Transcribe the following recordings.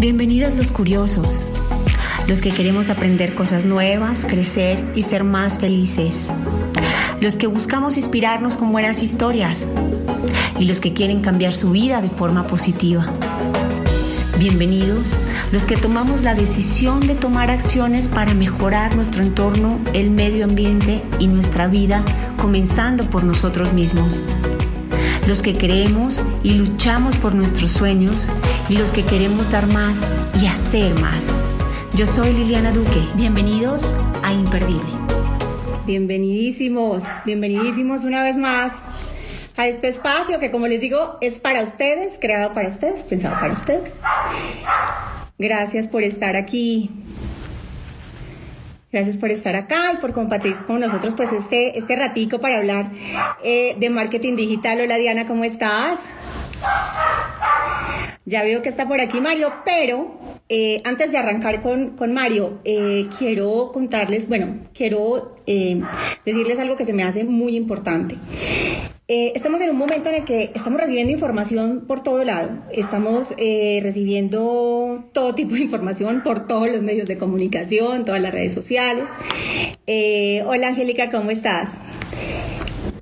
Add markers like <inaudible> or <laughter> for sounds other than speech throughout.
Bienvenidos los curiosos, los que queremos aprender cosas nuevas, crecer y ser más felices, los que buscamos inspirarnos con buenas historias y los que quieren cambiar su vida de forma positiva. Bienvenidos los que tomamos la decisión de tomar acciones para mejorar nuestro entorno, el medio ambiente y nuestra vida, comenzando por nosotros mismos los que creemos y luchamos por nuestros sueños y los que queremos dar más y hacer más. Yo soy Liliana Duque. Bienvenidos a Imperdible. Bienvenidísimos, bienvenidísimos una vez más a este espacio que como les digo es para ustedes, creado para ustedes, pensado para ustedes. Gracias por estar aquí. Gracias por estar acá y por compartir con nosotros pues este, este ratico para hablar eh, de marketing digital. Hola Diana, ¿cómo estás? Ya veo que está por aquí Mario, pero eh, antes de arrancar con, con Mario, eh, quiero contarles, bueno, quiero decirles algo que se me hace muy importante. Eh, estamos en un momento en el que estamos recibiendo información por todo lado. Estamos eh, recibiendo todo tipo de información por todos los medios de comunicación, todas las redes sociales. Eh, hola Angélica, ¿cómo estás?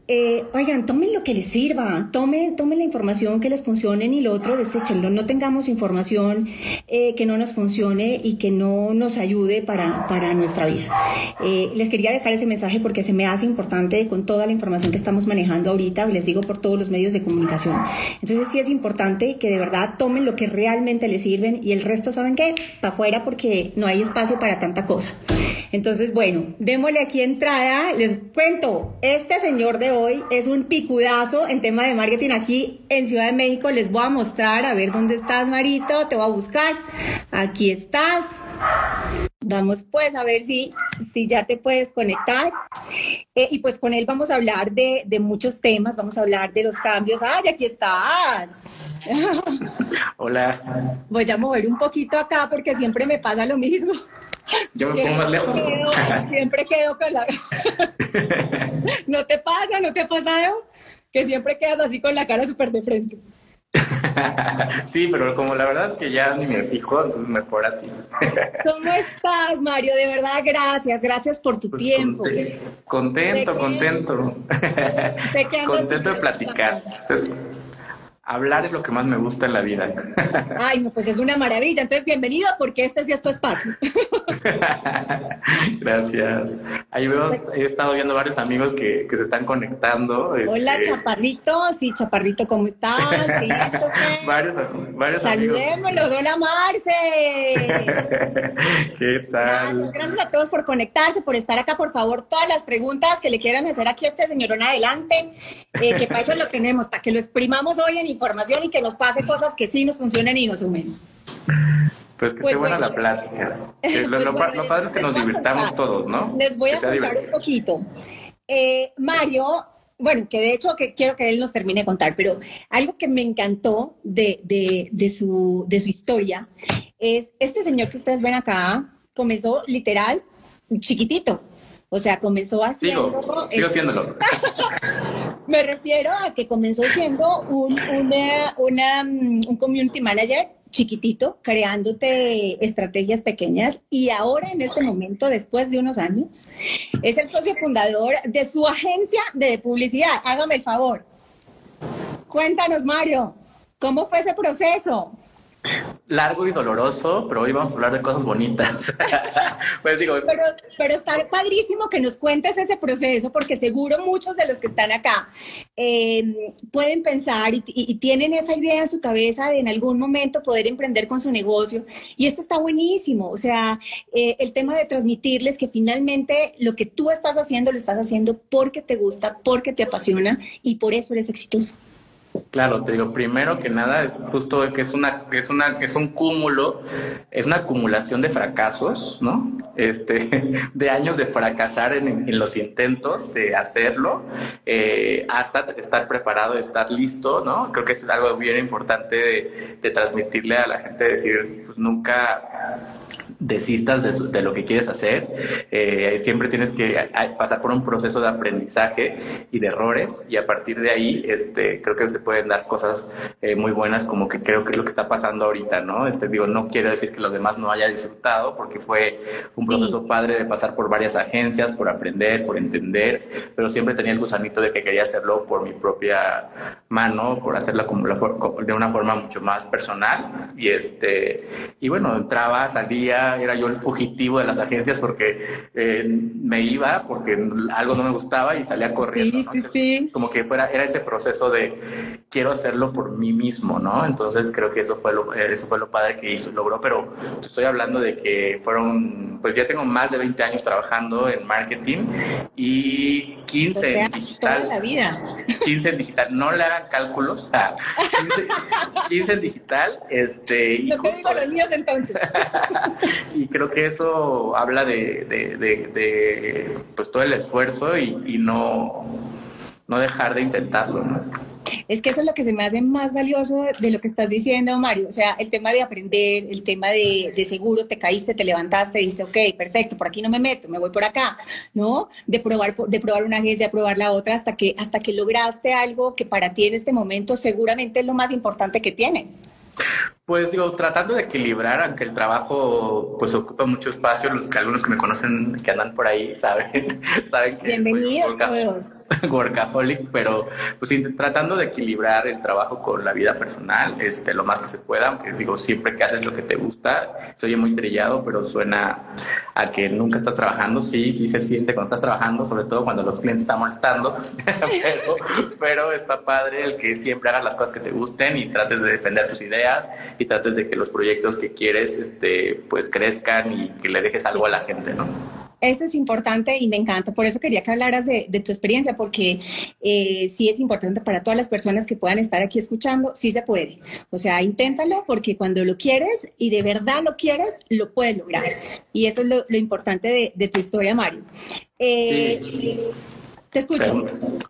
Eh, oigan, tomen lo que les sirva, tomen, tomen la información que les funcione y lo otro deséchenlo. No tengamos información eh, que no nos funcione y que no nos ayude para, para nuestra vida. Eh, les quería dejar ese mensaje porque se me hace importante con toda la información que estamos manejando ahorita, les digo por todos los medios de comunicación. Entonces sí es importante que de verdad tomen lo que realmente les sirven y el resto, ¿saben qué? Para afuera porque no hay espacio para tanta cosa. Entonces, bueno, démosle aquí entrada. Les cuento, este señor de hoy es un picudazo en tema de marketing aquí en Ciudad de México. Les voy a mostrar, a ver dónde estás, Marito. Te voy a buscar. Aquí estás. Vamos pues a ver si, si ya te puedes conectar. Eh, y pues con él vamos a hablar de, de muchos temas, vamos a hablar de los cambios. ¡Ay, aquí estás! <laughs> Hola. Voy a mover un poquito acá porque siempre me pasa lo mismo. Yo me pongo más lejos. siempre quedo con la... <laughs> ¿No te pasa? ¿No te ha pasado? Que siempre quedas así con la cara súper de frente. <laughs> sí, pero como la verdad es que ya ni me fijo, entonces mejor así. ¿Cómo estás, Mario? De verdad, gracias. Gracias por tu pues tiempo. Contento, contento. <laughs> contento de platicar. Entonces, Hablar es lo que más me gusta en la vida. Ay, no, pues es una maravilla. Entonces, bienvenido porque este es ya tu espacio. <laughs> Gracias. Ahí veo, pues he estado viendo varios amigos que, que se están conectando. Hola, este, Chaparrito. Sí, Chaparrito, ¿cómo estás? varios, varios Saludémoslo. Hola, Marce. <laughs> ¿Qué tal? Gracias, gracias a todos por conectarse, por estar acá. Por favor, todas las preguntas que le quieran hacer aquí a este señorón adelante, eh, que para eso lo tenemos, para que lo exprimamos hoy en información y que nos pase cosas que sí nos funcionen y nos sumen. Pues que esté pues buena la plática. lo, padre es que nos divirtamos todos, ¿no? Les voy a contar un poquito. Eh, Mario, bueno, que de hecho que quiero que él nos termine de contar, pero algo que me encantó de, de, de, su, de su historia es este señor que ustedes ven acá, comenzó literal chiquitito. O sea, comenzó haciendo... Sigo, sigo haciéndolo. <laughs> Me refiero a que comenzó siendo un, una, mm, un community manager chiquitito, creándote estrategias pequeñas y ahora en este momento, después de unos años, es el socio fundador de su agencia de publicidad. Hágame el favor. Cuéntanos, Mario, ¿cómo fue ese proceso? Largo y doloroso, pero hoy vamos a hablar de cosas bonitas. <laughs> pues digo, pero, pero está padrísimo que nos cuentes ese proceso, porque seguro muchos de los que están acá em, pueden pensar y, tienen esa idea en su cabeza de en algún momento poder emprender con su negocio. Y esto está buenísimo. O sea, eh, el tema de transmitirles que finalmente lo que tú estás haciendo lo estás haciendo porque te gusta, porque te apasiona y por eso eres exitoso. Claro, te digo, primero que nada es justo que es una, es una, es un cúmulo, es una acumulación de fracasos, ¿no? Este, <laughs> de años de fracasar en, los intentos de hacerlo, eh, hasta estar preparado, estar listo, ¿no? Creo que es algo bien importante de, de transmitirle a la gente, decir, pues nunca desistas de, lo que quieres hacer. Eh, siempre tienes que pasar por un proceso de aprendizaje y de errores y a partir de ahí este, creo que se pueden dar cosas eh, muy buenas como que creo que es lo que está pasando ahorita, ¿no? Este, digo, no quiero decir que los demás no haya disfrutado porque fue un proceso padre de pasar por varias agencias, por aprender, por entender, pero siempre tenía el gusanito de que quería hacerlo por mi propia mano, por hacerlo como de una forma mucho más personal y este, y bueno, entraba, salía, era yo el fugitivo de las agencias porque eh, me iba porque algo no me gustaba y salía corriendo. Sí, sí, sí. Como que fuera, era ese proceso de quiero hacerlo por mí mismo, ¿no? Entonces creo que eso fue lo, eso fue lo padre que hizo, logró, pero estoy hablando de que fueron, pues ya tengo más de 20 años trabajando en marketing y 15 en digital. Toda la vida. 15 en digital, no le hagan cálculos. <laughs> 15, en digital, este. Y no justo, los entonces. <laughs> y creo que eso habla de, de, pues todo el esfuerzo y, y, no, no dejar de intentarlo, ¿no? Es que eso es lo que se me hace más valioso de lo que estás diciendo, Mario. O sea, el tema de aprender, el tema de, de seguro, te caíste, te levantaste, dijiste, ok, perfecto, por aquí no me meto, me voy por acá, ¿no? De probar, de probar una agencia, de probar la otra, hasta que, hasta que lograste algo que para ti en este momento seguramente es lo más importante que tienes. Pues digo, tratando de equilibrar, aunque el trabajo pues ocupa mucho espacio, los que algunos que me conocen que andan por ahí <laughs> saben, saben que Bienvenidos soy <laughs> workaholic, pero pues tratando de equilibrar el trabajo con la vida personal, este, lo más que se pueda, aunque digo, siempre que haces lo que te gusta, se oye muy trillado, pero suena a que nunca estás trabajando, sí, sí se siente cuando estás trabajando, sobre todo cuando los clientes están molestando, <laughs> pero, pero está padre el que siempre hagas las cosas que te gusten y trates de defender tus ideas y trates de que los proyectos que quieres este, pues crezcan y que le dejes algo a la gente, ¿no? Eso es importante y me encanta. Por eso quería que hablaras de, tu experiencia, porque eh, sí es importante para todas las personas que puedan estar aquí escuchando, sí se puede. O sea, inténtalo porque cuando lo quieres y de verdad lo quieres, lo puedes lograr. Y eso es lo, importante de, tu historia, Mario. Eh, sí. Te escucho.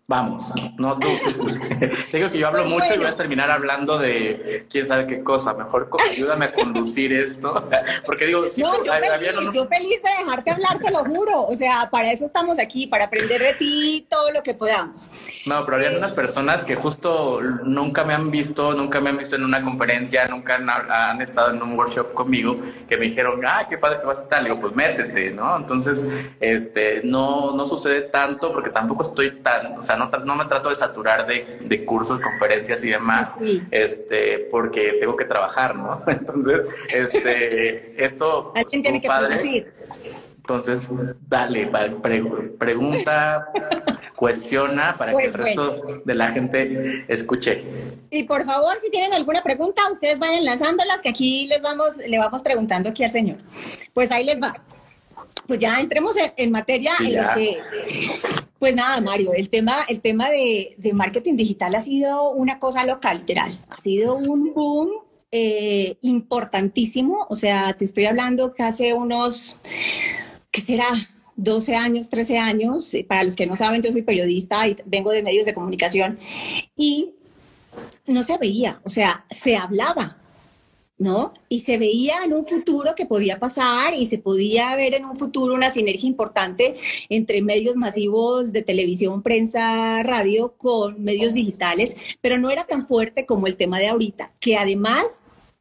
vamos, no tú. Digo que yo hablo pues mucho y voy a terminar hablando de quién sabe qué cosa. Mejor ayúdame a conducir esto. <laughs> Porque digo, no, yo, feliz, yo feliz de dejarte hablar, te lo juro. O sea, para eso estamos aquí, para aprender de ti todo lo que podamos. No, pero había eh, unas personas que justo nunca me han visto, nunca me han visto en una conferencia, nunca han, estado en un workshop conmigo, que me dijeron, ay, qué padre que vas a estar. Le digo, pues métete, ¿no? Entonces, este, no, no sucede tanto porque tampoco estoy tan, o sea, no, no me trato de saturar de, de cursos, conferencias y demás, este, porque tengo que trabajar, ¿no? <laughs> Entonces, este, esto... Alguien tiene que producir. Entonces, dale, pregunta, cuestiona para que el pues, resto de la gente escuche. Y por favor, si tienen alguna pregunta, ustedes vayan lanzándolas, que aquí les vamos, le vamos preguntando aquí al señor. Pues ahí les va pues ya entremos en, materia en lo que... Pues nada, Mario, el tema, el tema de, marketing digital ha sido una cosa local, literal. Ha sido un boom eh, importantísimo. O sea, te estoy hablando que hace unos, ¿qué será? 12 años, 13 años. Para los que no saben, yo soy periodista y vengo de medios de comunicación. Y no se veía, o sea, se hablaba, ¿no? Y se veía en un futuro que podía pasar y se podía ver en un futuro una sinergia importante entre medios masivos de televisión, prensa, radio con medios digitales, pero no era tan fuerte como el tema de ahorita, que además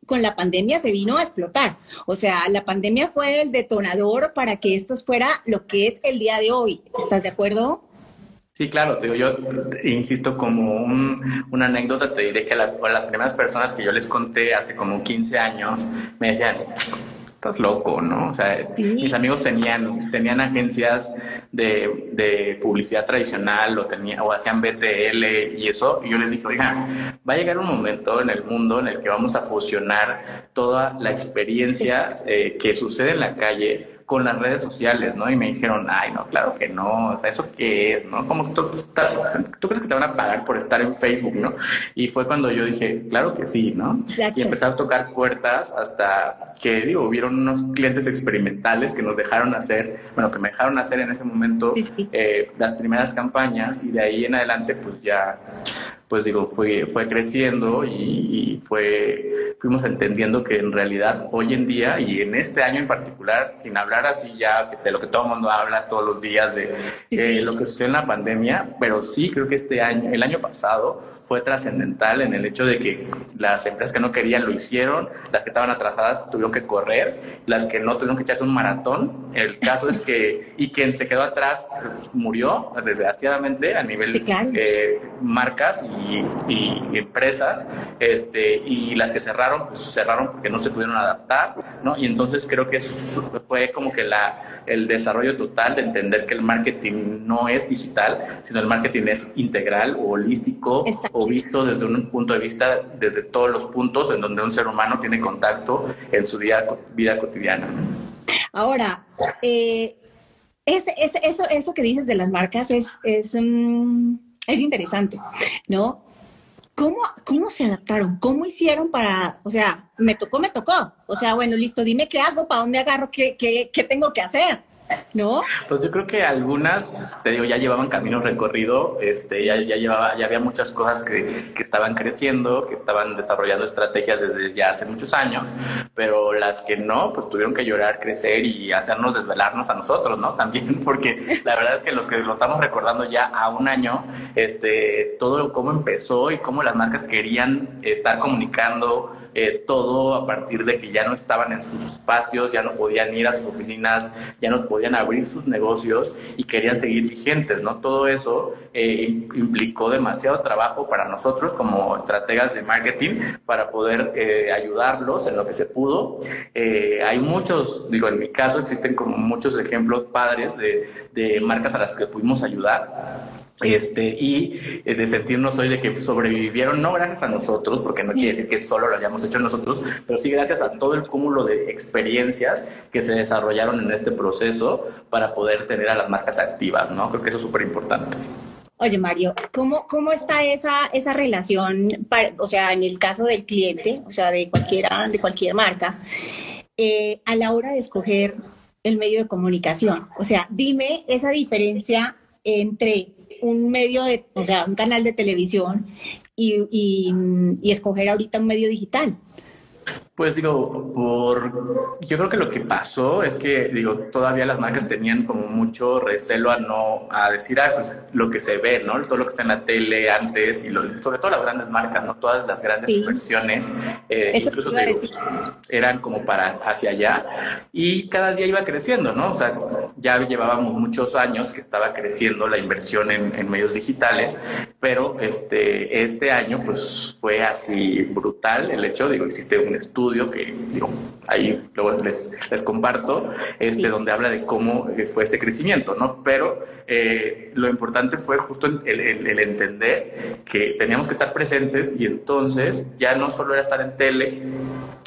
con la pandemia se vino a explotar. O sea, la pandemia fue el detonador para que esto fuera lo que es el día de hoy. ¿Estás de acuerdo? Sí, claro, digo, yo insisto como una anécdota, te diré que las primeras personas que yo les conté hace como 15 años me decían, estás loco, ¿no? O sea, mis amigos tenían, tenían agencias de, de, publicidad tradicional o, tenía, o hacían BTL y eso, y yo les dije, oiga, va a llegar un momento en el mundo en el que vamos a fusionar toda la experiencia eh, que sucede en la calle con las redes sociales, ¿no? Y me dijeron, ay, no, claro que no, o sea, ¿eso qué es, no? ¿Cómo tú, <laughs> tú crees que te van a pagar por estar en Facebook, no? Y fue cuando yo dije, claro que sí, ¿no? Y empecé a tocar puertas hasta que, digo, hubieron unos clientes experimentales que nos dejaron hacer, bueno, que me dejaron hacer en ese momento eh, las primeras campañas y de ahí en adelante, pues ya pues digo, fue, fue creciendo y, fue, fuimos entendiendo que en realidad hoy en día y en este año en particular, sin hablar así ya de lo que todo el mundo habla todos los días de lo que sucedió en la pandemia, pero sí creo que este año, el año pasado fue trascendental en el hecho de que las empresas que no querían lo hicieron, las que estaban atrasadas tuvieron que correr, las que no tuvieron que echarse un maratón. El caso es que, y quien se quedó atrás murió, desgraciadamente, a nivel de marcas y, empresas, este, y las que cerraron, pues cerraron porque no se pudieron adaptar, ¿no? Y entonces creo que eso fue como que la, el desarrollo total de entender que el marketing no es digital, sino el marketing es integral o holístico o visto desde un punto de vista, desde todos los puntos en donde un ser humano tiene contacto en su vida, vida cotidiana. Ahora, eh, eso, eso que dices de las marcas es, es, mm, es interesante, ¿no? ¿Cómo, ¿Cómo se adaptaron? ¿Cómo hicieron para, o sea, me tocó, me tocó? O sea, bueno, listo, dime qué hago, para dónde agarro, qué, qué, qué tengo que hacer. ¿No? Pues yo creo que algunas, te digo, ya llevaban camino recorrido, este, ya, ya llevaba, ya había muchas cosas que, que, estaban creciendo, que estaban desarrollando estrategias desde ya hace muchos años, pero las que no, pues tuvieron que llorar, crecer y hacernos desvelarnos a nosotros, ¿no? <laughs> También, porque la verdad es que los que lo estamos recordando ya a un año, este, todo cómo empezó y cómo las marcas querían estar comunicando eh, todo a partir de que ya no estaban en sus espacios, ya no podían ir a sus oficinas, ya no podían abrir sus negocios y querían seguir vigentes, ¿no? Todo eso eh, implicó demasiado trabajo para nosotros como estrategas de marketing para poder eh, ayudarlos en lo que se pudo. hay muchos, digo, en mi caso existen como muchos ejemplos padres de, de marcas a las que pudimos ayudar este, y eh, de sentirnos hoy de que sobrevivieron, no gracias a nosotros, porque no quiere decir que solo lo hayamos hecho nosotros, pero sí gracias a todo el cúmulo de experiencias que se desarrollaron en este proceso para poder tener a las marcas activas, ¿no? Creo que eso es súper importante. Oye, Mario, ¿cómo, cómo está esa, esa relación, o sea, en el caso del cliente, o sea, de, cualquiera, de cualquier marca, eh, a la hora de escoger el medio de comunicación? O sea, dime esa diferencia entre un medio de, o sea, un canal de televisión y, y, escoger ahorita un medio digital. Pues digo, por yo creo que lo que pasó es que digo, todavía las marcas tenían como mucho recelo a no a decir ah, pues, lo que se ve, ¿no? Todo lo que está en la tele antes y sobre todo las grandes marcas, ¿no? Todas las grandes inversiones eh, incluso eran como para hacia allá y cada día iba creciendo, ¿no? O sea, ya llevábamos muchos años que estaba creciendo la inversión en, en medios digitales, pero este este año pues fue así brutal el hecho, digo, existe un estudio que, digo, ahí luego les, les comparto, este, donde habla de cómo eh, fue este crecimiento, ¿no? Pero eh, lo importante fue justo el, el, entender que teníamos que estar presentes y entonces ya no solo era estar en tele,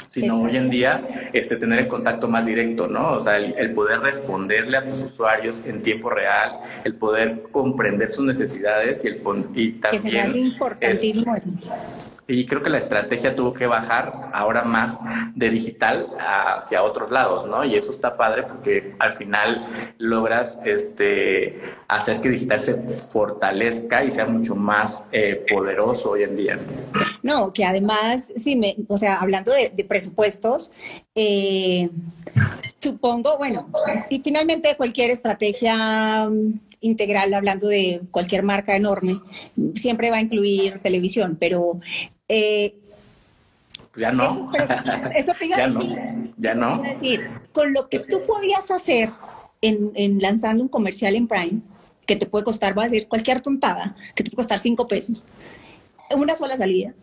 sino hoy en día este, tener el contacto más directo, ¿no? O sea, el, poder responderle a tus usuarios en tiempo real, el poder comprender sus necesidades y, el, y también... Que importantísimo eso. Y creo que la estrategia tuvo que bajar ahora más de digital hacia otros lados, ¿no? Y eso está padre porque al final logras este, hacer que digital se fortalezca y sea mucho más eh, poderoso hoy en día. No, que además, sí, me, o sea, hablando de, presupuestos, eh, supongo, bueno, y finalmente cualquier estrategia integral, hablando de cualquier marca enorme, siempre va a incluir televisión, pero... Eh, ya no. Eso, te iba a decir. No. Ya no. decir, con lo que tú podías hacer en, lanzando un comercial en Prime, que te puede costar, voy a decir cualquier tontada, que te puede costar cinco pesos, una sola salida.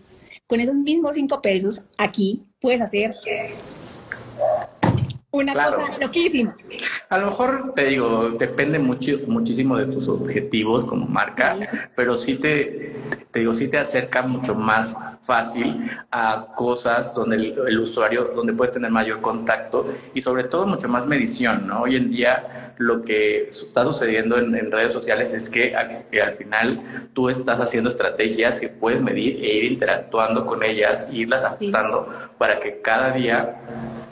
Con esos mismos cinco pesos, aquí puedes hacer una cosa loquísima. A lo mejor te digo, depende mucho, muchísimo de tus objetivos como marca, pero sí te, te digo, sí te acerca mucho más fácil a cosas donde el, usuario, donde puedes tener mayor contacto y sobre todo mucho más medición, ¿no? Hoy en día lo que está sucediendo en, redes sociales es que al, que al, final tú estás haciendo estrategias que puedes medir e ir interactuando con ellas, e irlas ajustando para que cada día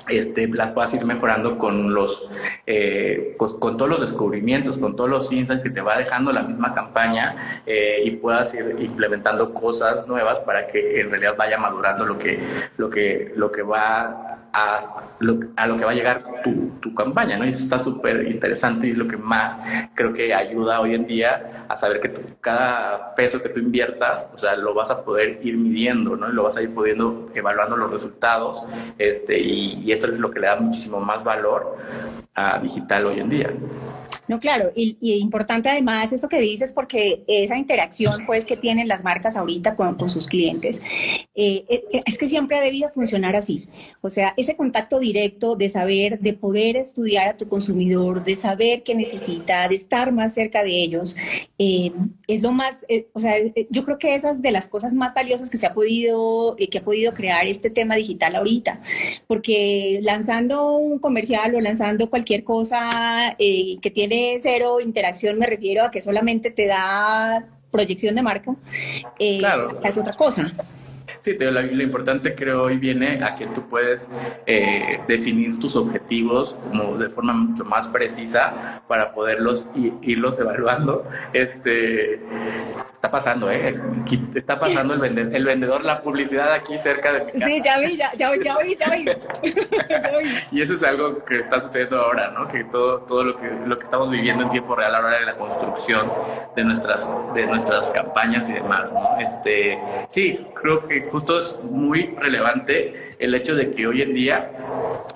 este, las puedas ir mejorando con los eh, pues, con todos los descubrimientos, con todos los insights que te va dejando la misma campaña eh, y puedas ir implementando cosas nuevas para que en realidad vaya madurando lo que lo que lo que va a lo, a lo que va a llegar tu, tu campaña, ¿no? Y eso está súper interesante y es lo que más creo que ayuda hoy en día a saber que cada peso que tú inviertas, o sea, lo vas a poder ir midiendo, ¿no? Y lo vas a ir pudiendo evaluando los resultados, este, y, y eso es lo que le da muchísimo más valor a digital hoy en día. No, claro, y, importante además eso que dices, porque esa interacción pues que tienen las marcas ahorita con, con sus clientes, eh, eh, es que siempre ha debido funcionar así. O sea, ese contacto directo de saber, de poder estudiar a tu consumidor, de saber qué necesita, de estar más cerca de ellos, eh, es lo más, o sea, yo creo que esas de las cosas más valiosas que se ha podido, que ha podido crear este tema digital ahorita, porque lanzando un comercial o lanzando cualquier cosa que tiene cero interacción, me refiero a que solamente te da proyección de marca, eh, es otra cosa. Sí, lo, lo, importante creo hoy viene a que tú puedes eh, definir tus objetivos como de forma mucho más precisa para poderlos irlos evaluando. Este está pasando, ¿eh? Está pasando el, vendedor, el vendedor la publicidad aquí cerca de mi casa. Sí, ya vi, ya, ya, ya vi, <laughs> <laughs> ya vi. y eso es algo que está sucediendo ahora, ¿no? Que todo, todo lo que lo que estamos viviendo en tiempo real ahora de la construcción de nuestras de nuestras campañas y demás, ¿no? Este, sí, creo que justo es muy relevante el hecho de que hoy en día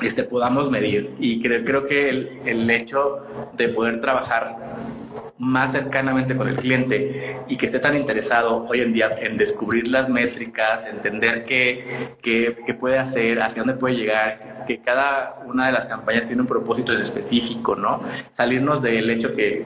este, podamos medir y creo, creo que el, el hecho de poder trabajar más cercanamente con el cliente y que esté tan interesado hoy en día en descubrir las métricas, entender qué, qué, puede hacer, hacia dónde puede llegar, que cada una de las campañas tiene un propósito en específico, ¿no? Salirnos del hecho que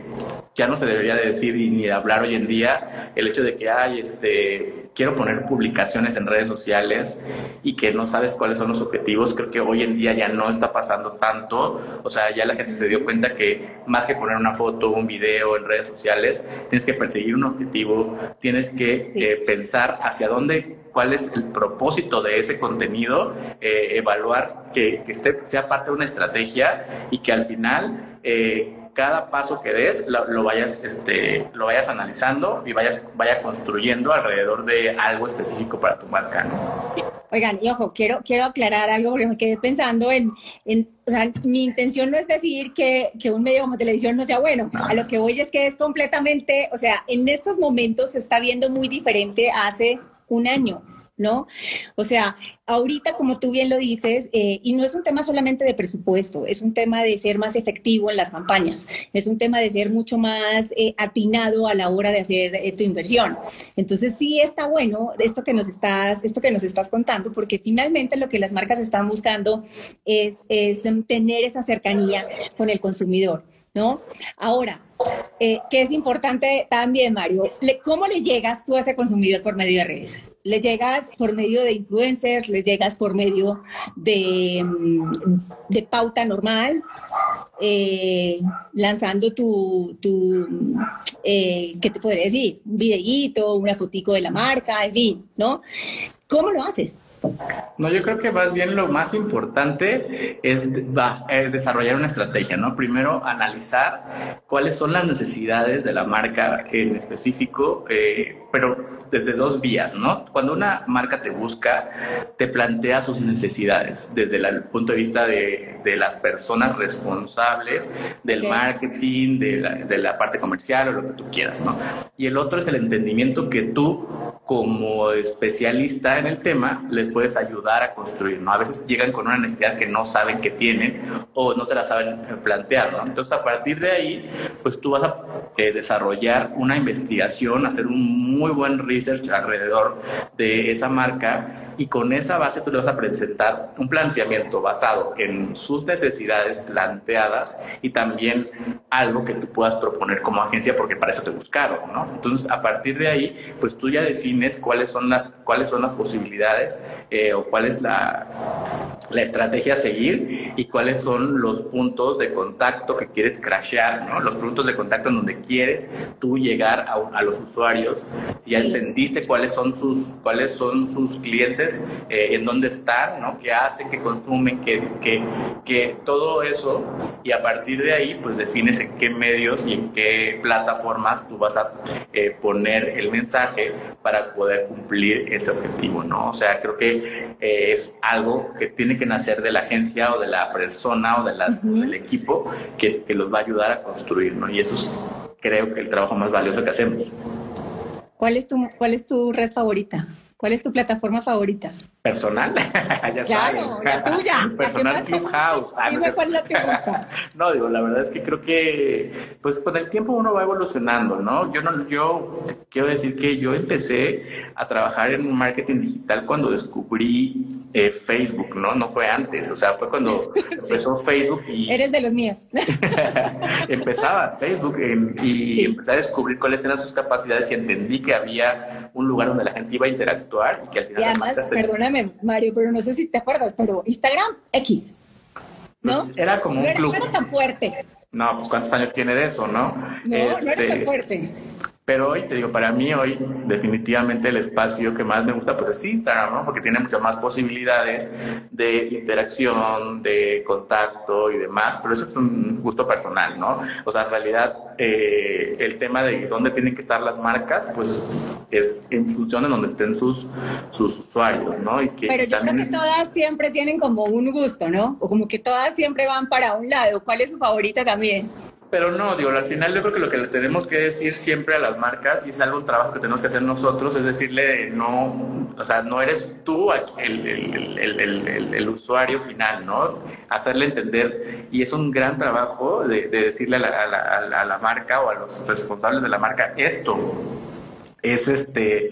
ya no se debería de decir ni de hablar hoy en día, el hecho de que hay, este, quiero poner publicaciones en redes sociales y que no sabes cuáles son los objetivos, creo que hoy en día ya no está pasando tanto, o sea, ya la gente se dio cuenta que más que poner una foto, un video en redes sociales, tienes que perseguir un objetivo, tienes que eh, pensar hacia dónde, cuál es el propósito de ese contenido, eh, evaluar que, que esté, sea parte de una estrategia y que al final... Eh, cada paso que des lo, vayas, este, lo vayas analizando y vayas vaya construyendo alrededor de algo específico para tu marca, ¿no? Oigan, y ojo, quiero, quiero aclarar algo porque me quedé pensando en, en o sea, mi intención no es decir que, que, un medio como televisión no sea bueno, a lo que voy es que es completamente, o sea, en estos momentos se está viendo muy diferente hace un año. ¿No? O sea, ahorita, como tú bien lo dices, eh, y no es un tema solamente de presupuesto, es un tema de ser más efectivo en las campañas, es un tema de ser mucho más eh, atinado a la hora de hacer eh, tu inversión. Entonces, sí está bueno esto que nos estás, esto que nos estás contando, porque finalmente lo que las marcas están buscando es, es tener esa cercanía con el consumidor. ¿No? Ahora, eh, que es importante también, Mario, ¿cómo le llegas tú a ese consumidor por medio de redes? ¿Le llegas por medio de influencers? ¿Le llegas por medio de, mm, de pauta normal? Eh, lanzando tu, tu eh, ¿qué te podría decir? Un videíto, una fotico de la marca, en fin, ¿no? ¿Cómo lo haces? No, yo creo que más bien lo más importante es, desarrollar una estrategia, ¿no? Primero, analizar cuáles son las necesidades de la marca en específico, eh, pero desde dos vías, ¿no? Cuando una marca te busca, te plantea sus necesidades desde el punto de vista de, de las personas responsables del marketing, de la, de la parte comercial o lo que tú quieras, ¿no? Y el otro es el entendimiento que tú, como especialista en el tema, les puedes ayudar a construir, ¿no? A veces llegan con una necesidad que no saben que tienen o no te la saben plantear, ¿no? Entonces, a partir de ahí, pues tú vas a eh, desarrollar una investigación, hacer un muy buen research alrededor de esa marca y con esa base tú le vas a presentar un planteamiento basado en sus necesidades planteadas y también algo que tú puedas proponer como agencia porque para eso te buscaron, ¿no? Entonces, a partir de ahí, pues tú ya defines cuáles son, la, cuáles son las posibilidades eh, o cuál es la la estrategia a seguir y cuáles son los puntos de contacto que quieres crashear, ¿no? Los puntos de contacto en donde quieres tú llegar a, los usuarios. Si ya entendiste cuáles son sus, cuáles son sus clientes, eh, en dónde están, ¿no? ¿Qué hacen, qué consumen, qué, qué, qué, todo eso. Y a partir de ahí, pues defines en qué medios y en qué plataformas tú vas a eh, poner el mensaje para poder cumplir ese objetivo, ¿no? O sea, creo que eh, es algo que tiene que nacer de la agencia o de la persona o de las, del equipo que, que, los va a ayudar a construir, ¿no? Y eso es, creo que el trabajo más valioso que hacemos. ¿Cuál es tu, cuál es tu red favorita? ¿Cuál es tu plataforma favorita? Personal, <laughs> ya claro, la tuya. <laughs> Personal Clubhouse. Ah, Dime cuál la que gusta. <laughs> no, digo, la verdad es que creo que, pues con el tiempo uno va evolucionando, ¿no? Yo no, yo quiero decir que yo empecé a trabajar en marketing digital cuando descubrí eh, Facebook, ¿no? No fue antes, o sea, fue cuando empezó Facebook y... Eres de los míos. empezaba Facebook y empecé a descubrir cuáles eran sus capacidades y entendí que había un lugar donde la gente iba a interactuar y que al final... Y además, perdóname, Mario, pero no sé si te acuerdas, pero Instagram X, ¿no? Pues era como un club. No era tan fuerte. No, pues cuántos años tiene de eso, ¿no? No, no era tan este, fuerte. Pero hoy, te digo, para mí hoy definitivamente el espacio que más me gusta pues es Instagram, ¿no? Porque tiene muchas más posibilidades de interacción, de contacto y demás, pero eso es un gusto personal, ¿no? O sea, en realidad eh, el tema de dónde tienen que estar las marcas, pues es en función de donde estén sus, sus usuarios, ¿no? Y que pero yo creo que todas siempre tienen como un gusto, ¿no? O como que todas siempre van para un lado. ¿Cuál es su favorita también? Pero no, digo, al final yo creo que lo que le tenemos que decir siempre a las marcas, y es algo, un trabajo que tenemos que hacer nosotros, es decirle, no, o sea, no eres tú el, el, el, usuario final, ¿no? Hacerle entender, y es un gran trabajo de, decirle a la, a, la, a la marca o a los responsables de la marca esto es este,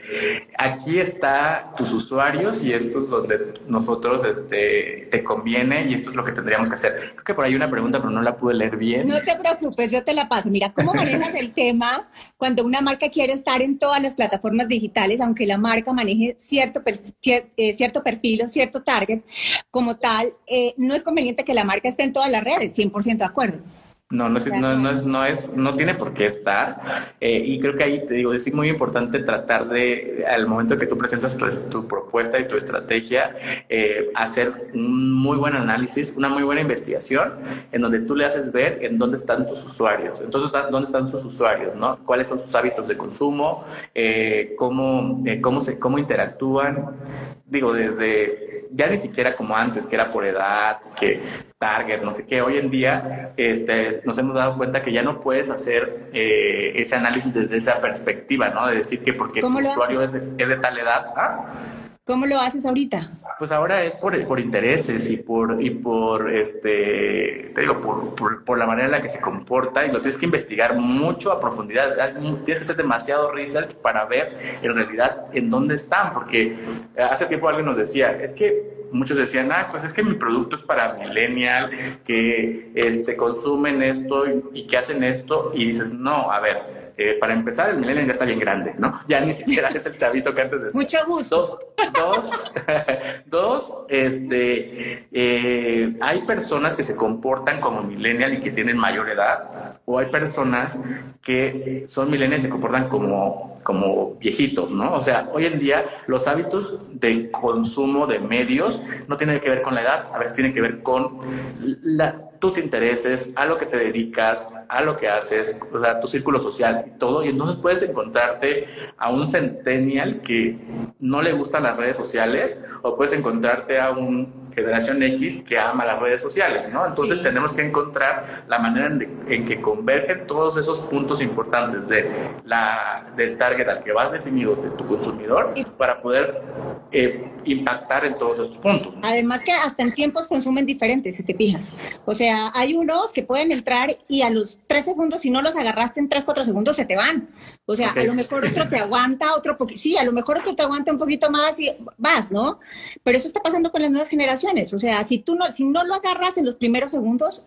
aquí está tus usuarios y esto es donde nosotros este, te conviene y esto es lo que tendríamos que hacer. Creo que por ahí una pregunta, pero no la pude leer bien. No te preocupes, yo te la paso. Mira, ¿cómo manejas el tema cuando una marca quiere estar en todas las plataformas digitales, aunque la marca maneje cierto, eh, cierto perfil o cierto target como tal, eh, no es conveniente que la marca esté en todas las redes, 100% de acuerdo. No, no es, no, no, es, no, es, no tiene por qué estar. Eh, y creo que ahí te digo, es muy importante tratar de, al momento que tú presentas tu, propuesta y tu estrategia, eh, hacer un muy buen análisis, una muy buena investigación, en donde tú le haces ver en dónde están tus usuarios. Entonces, dónde están sus usuarios, ¿no? ¿Cuáles son sus hábitos de consumo? Eh, cómo, cómo, se, ¿Cómo interactúan? Digo, desde ya ni siquiera como antes, que era por edad, que target, no sé qué. Hoy en día este, nos hemos dado cuenta que ya no puedes hacer eh, ese análisis desde esa perspectiva, ¿no? De decir que porque tu usuario es de, es de, tal edad. ¿ah? ¿Cómo lo haces ahorita? Pues ahora es por, por intereses y por, y por este, te digo, por, por, la manera en la que se comporta y lo tienes que investigar mucho a profundidad. Tienes que hacer demasiado research para ver en realidad en dónde están, porque hace tiempo alguien nos decía, es que muchos decían, ah, pues es que mi producto es para millennial, que este, consumen esto y, que hacen esto, y dices, no, a ver, eh, para empezar, el millennial ya está bien grande, ¿no? Ya ni siquiera es el chavito que antes decía. <laughs> Mucho gusto. Dos, <laughs> dos, este, eh, hay personas que se comportan como millennial y que tienen mayor edad, o hay personas que son millennials y se comportan como, como viejitos, ¿no? O sea, hoy en día los hábitos de consumo de medios no tienen que ver con la edad, a veces tienen que ver con tus intereses, a lo que te dedicas, a lo que haces, o sea, tu círculo social y todo. Y entonces puedes encontrarte a un centennial que no le gustan las redes sociales o puedes encontrarte a un generación X que ama las redes sociales, ¿no? Entonces tenemos que encontrar la manera en, que convergen todos esos puntos importantes de la, del target al que vas definido de tu consumidor para poder eh, impactar en todos esos puntos. Además que hasta en tiempos consumen diferentes, si te fijas. O sea, hay unos que pueden entrar y a los tres segundos, si no los agarraste en tres, cuatro segundos, se te van. O sea, a lo mejor otro te aguanta, otro poquito, sí, a lo mejor otro te aguanta un poquito más y vas, ¿no? Pero eso está pasando con las nuevas generaciones. O sea, si tú no, si no lo agarras en los primeros segundos,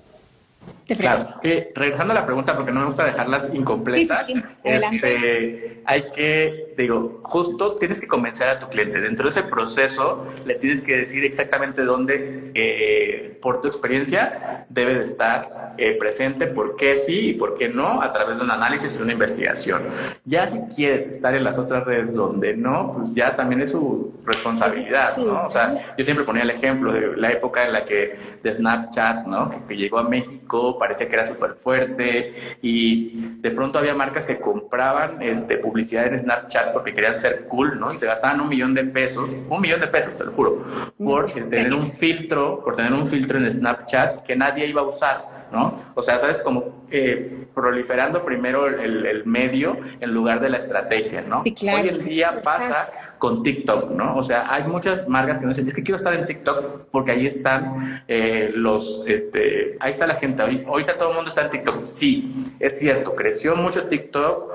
Claro, eh, regresando a la pregunta, porque no me gusta dejarlas incompletas, este, hay que, digo, justo tienes que convencer a tu cliente. Dentro de ese proceso, le tienes que decir exactamente dónde, eh, por tu experiencia, debe de estar eh, presente, por qué sí y por qué no, a través de un análisis y una investigación. Ya si quiere estar en las otras redes donde no, pues ya también es su responsabilidad, ¿no? O sea, yo siempre ponía el ejemplo de la época en la que de Snapchat, ¿no? que llegó a México parecía que era súper fuerte y de pronto había marcas que compraban este, publicidad en Snapchat porque querían ser cool, ¿no? Y se gastaban un millón de pesos, un millón de pesos, te lo juro, por tener un filtro, por tener un filtro en Snapchat que nadie iba a usar. ¿No? O sea, sabes, como eh, proliferando primero el, medio en lugar de la estrategia, ¿no? Hoy en día pasa con TikTok, ¿no? O sea, hay muchas marcas que no dicen, es que quiero estar en TikTok porque ahí están eh, los, este, ahí está la gente. Ahorita todo el mundo está en TikTok. Sí, es cierto, creció mucho TikTok,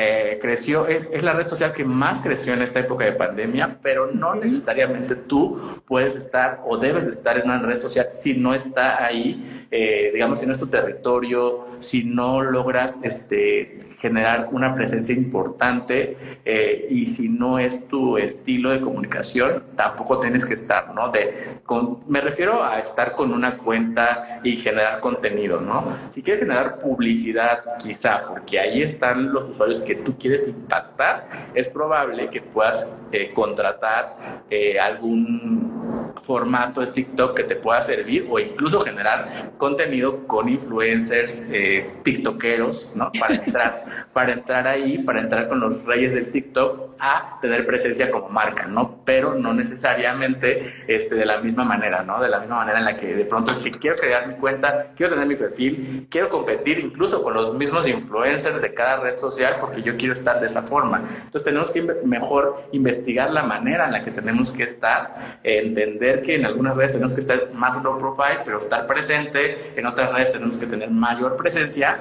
eh, creció, es, la red social que más creció en esta época de pandemia, pero no necesariamente tú puedes estar o debes de estar en una red social si no está ahí, eh, digamos, si no es tu territorio, si no logras este, generar una presencia importante eh, y si no es tu estilo de comunicación, tampoco tienes que estar, ¿no? De, con, me refiero a estar con una cuenta y generar contenido, ¿no? Si quieres generar publicidad, quizá, porque ahí están los usuarios que tú quieres impactar, es probable que puedas eh, contratar eh, algún formato de TikTok que te pueda servir o incluso generar contenido con influencers eh, tiktokeros, ¿no? Para entrar, <laughs> para entrar ahí, para entrar con los reyes del TikTok a tener presencia como marca, ¿no? Pero no necesariamente este, de la misma manera, ¿no? De la misma manera en la que de pronto es que quiero crear mi cuenta, quiero tener mi perfil, quiero competir incluso con los mismos influencers de cada red social porque yo quiero estar de esa forma. Entonces tenemos que mejor investigar la manera en la que tenemos que estar, entender que en algunas redes tenemos que estar más low profile, pero estar presente, en otras redes tenemos que tener mayor presencia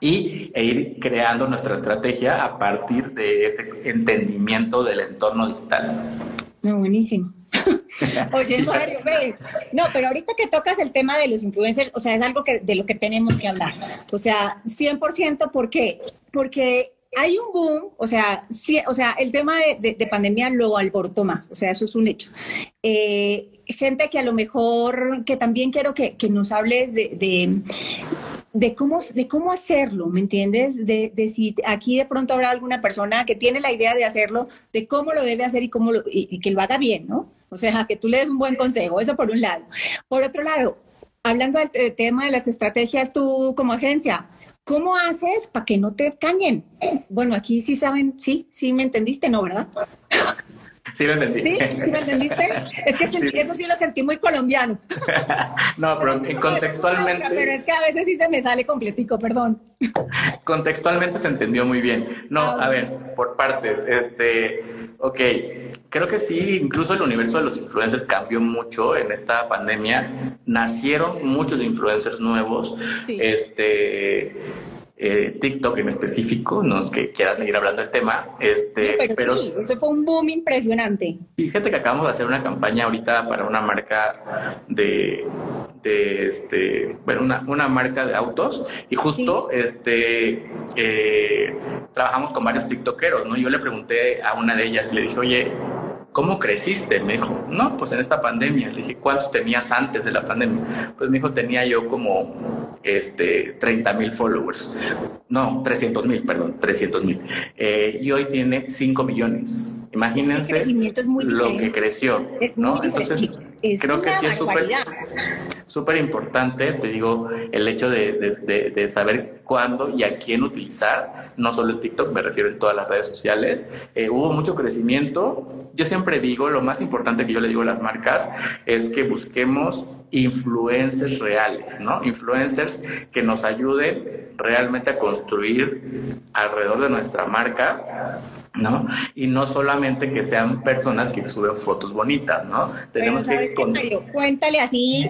y, e ir creando nuestra estrategia a partir de ese entendimiento del entorno digital. No, buenísimo. <laughs> Oye, Mario, ve. No, pero ahorita que tocas el tema de los influencers, o sea, es algo que, de lo que tenemos que hablar. O sea, 100%, ¿por qué? Porque hay un boom, o sea, o sea, el tema de, de, pandemia lo alborotó más, o sea, eso es un hecho. Eh, gente que a lo mejor, que también quiero que, que nos hables de, de de cómo, de cómo hacerlo, ¿me entiendes? De, de, si aquí de pronto habrá alguna persona que tiene la idea de hacerlo, de cómo lo debe hacer y, cómo lo, y, que lo haga bien, ¿no? O sea, que tú le des un buen consejo, eso por un lado. Por otro lado, hablando del tema de las estrategias, tú como agencia, ¿cómo haces para que no te cañen? Bueno, aquí sí saben, sí, sí me entendiste, ¿no, verdad? Sí, lo entendí. ¿Sí? ¿Sí me entendiste? Es que eso sí lo sentí muy colombiano. <laughs> no, pero contextualmente. Pero es que a veces sí se me sale completico, perdón. <laughs> contextualmente se entendió muy bien. No, ah, a ver, por partes. Este, ok, creo que sí, incluso el universo de los influencers cambió mucho en esta pandemia. Nacieron muchos influencers nuevos. Este eh, TikTok en específico, no es que quiera seguir hablando del tema, este, pero, sí, eso fue un boom impresionante. Fíjate que acabamos de hacer una campaña ahorita para una marca de, de este, bueno, una, una marca de autos y justo, este, eh, trabajamos con varios TikTokeros, ¿no? Yo le pregunté a una de ellas, le dije, oye, ¿cómo creciste? Me dijo, no, pues en esta pandemia. Le dije, ¿cuántos tenías antes de la pandemia? Pues me dijo, tenía yo como este, 30 mil followers. No, 300 mil, perdón, 300 mil. Eh, y hoy tiene 5 millones. Imagínense lo que creció. ¿no? Entonces, creo que sí es súper súper importante, te digo, el hecho de, saber cuándo y a quién utilizar, no solo en TikTok, me refiero en todas las redes sociales. Eh, hubo mucho crecimiento. Yo siempre digo, lo más importante que yo le digo a las marcas es que busquemos influencers reales, ¿no? Influencers que nos ayuden realmente a construir alrededor de nuestra marca ¿no? Y no solamente que sean personas que suben fotos bonitas, ¿no? Tenemos que... cuéntale así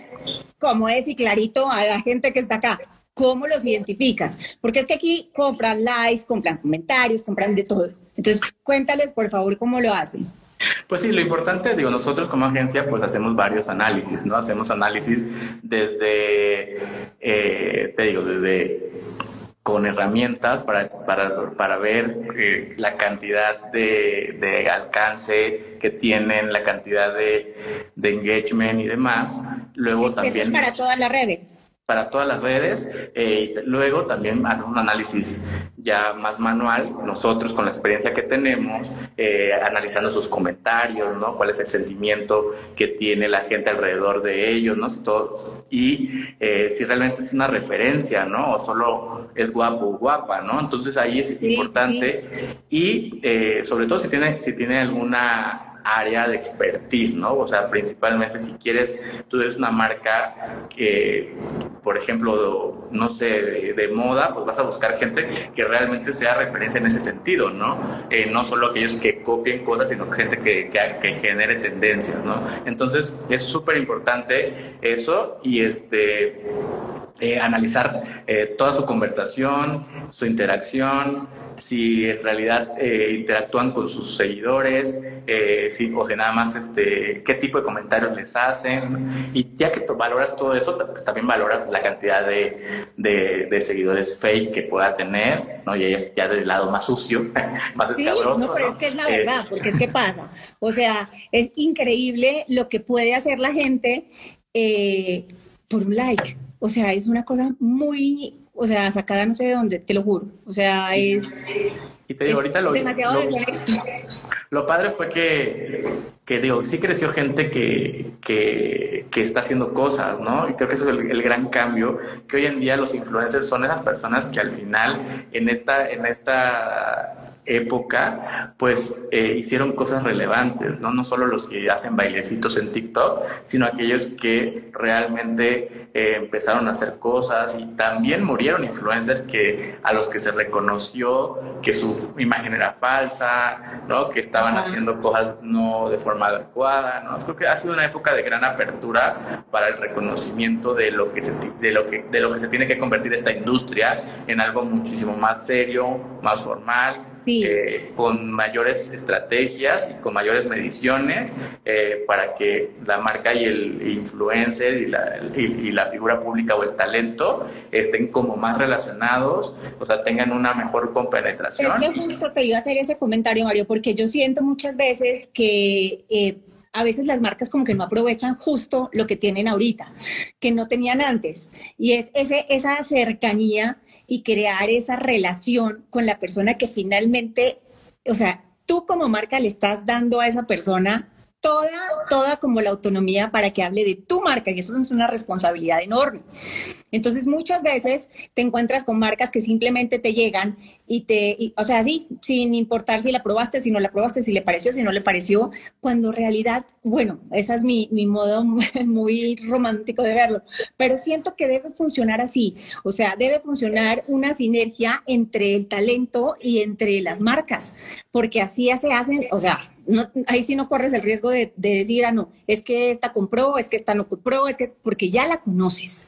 como es y clarito a la gente que está acá. ¿Cómo los identificas? Porque es que aquí compran likes, compran comentarios, compran de todo. Entonces, cuéntales, por favor, cómo lo hacen. Pues sí, lo importante, digo, nosotros como agencia pues hacemos varios análisis, ¿no? Hacemos análisis desde eh, digo, desde con herramientas para, para, para ver eh, la cantidad de, de, alcance que tienen, la cantidad de, de engagement y demás. Luego también... Eso es para todas las redes para todas las redes. Eh, luego también hacemos un análisis ya más manual, nosotros con la experiencia que tenemos, eh, analizando sus comentarios, ¿no? Cuál es el sentimiento que tiene la gente alrededor de ellos, ¿no? Si y eh, si realmente es una referencia, ¿no? O solo es guapo o guapa, ¿no? Entonces ahí es importante. Y sobre todo si tiene, si tiene alguna área de expertise, ¿no? O sea, principalmente si quieres, tú eres una marca que, por ejemplo, no sé, de, moda, pues vas a buscar gente que realmente sea referencia en ese sentido, ¿no? Eh, no solo aquellos que copien cosas, sino gente que, que, genere tendencias, ¿no? Entonces, es súper importante eso y este... Eh, analizar eh, toda su conversación, su interacción, si en realidad interactúan con sus seguidores, si, o sea, nada más este, qué tipo de comentarios les hacen. Y ya que valoras todo eso, pues también valoras la cantidad de, de, seguidores fake que pueda tener, ¿no? Y ahí es ya del lado más sucio, <laughs> más sí, No, pero es que es la verdad, porque es que pasa. O sea, es increíble lo que puede hacer la gente eh, por un like. O sea, es una cosa muy o sea, sacada no sé de dónde, te lo juro. O sea, es, y te digo, ahorita lo, demasiado lo, deshonesto. Lo padre fue que, que, digo, sí creció gente que, que, que está haciendo cosas, ¿no? Y creo que ese es el, el, gran cambio, que hoy en día los influencers son esas personas que al final en esta, en esta época, pues eh, hicieron cosas relevantes, ¿no? No solo los que hacen bailecitos en TikTok, sino aquellos que realmente eh, empezaron a hacer cosas y también murieron influencers que, a los que se reconoció que su imagen era falsa, ¿no? Que estaban haciendo cosas no de forma adecuada, ¿no? Creo que ha sido una época de gran apertura para el reconocimiento de lo que se, de lo que, de lo que se tiene que convertir esta industria en algo muchísimo más serio, más formal, eh, con mayores estrategias y con mayores mediciones eh, para que la marca y el influencer y la, y, la, figura pública o el talento estén como más relacionados, o sea, tengan una mejor compenetración. Es que justo te iba a hacer ese comentario, Mario, porque yo siento muchas veces que... Eh, a veces las marcas como que no aprovechan justo lo que tienen ahorita, que no tenían antes. Y es ese, esa cercanía y crear esa relación con la persona que finalmente, o sea, tú como marca le estás dando a esa persona toda, toda como la autonomía para que hable de tu marca, y eso es una responsabilidad enorme. Entonces, muchas veces te encuentras con marcas que simplemente te llegan y te, o sea, sí, sin importar si la probaste, si no la probaste, si le pareció, si no le pareció, cuando en realidad, bueno, ese es mi, mi modo <laughs> muy romántico de verlo, pero siento que debe funcionar así, o sea, debe funcionar una sinergia entre el talento y entre las marcas, porque así se hacen, o sea, ahí sí no corres el riesgo de, de, decir, ah, no, es que esta compró, es que esta no compró, es que, porque ya la conoces.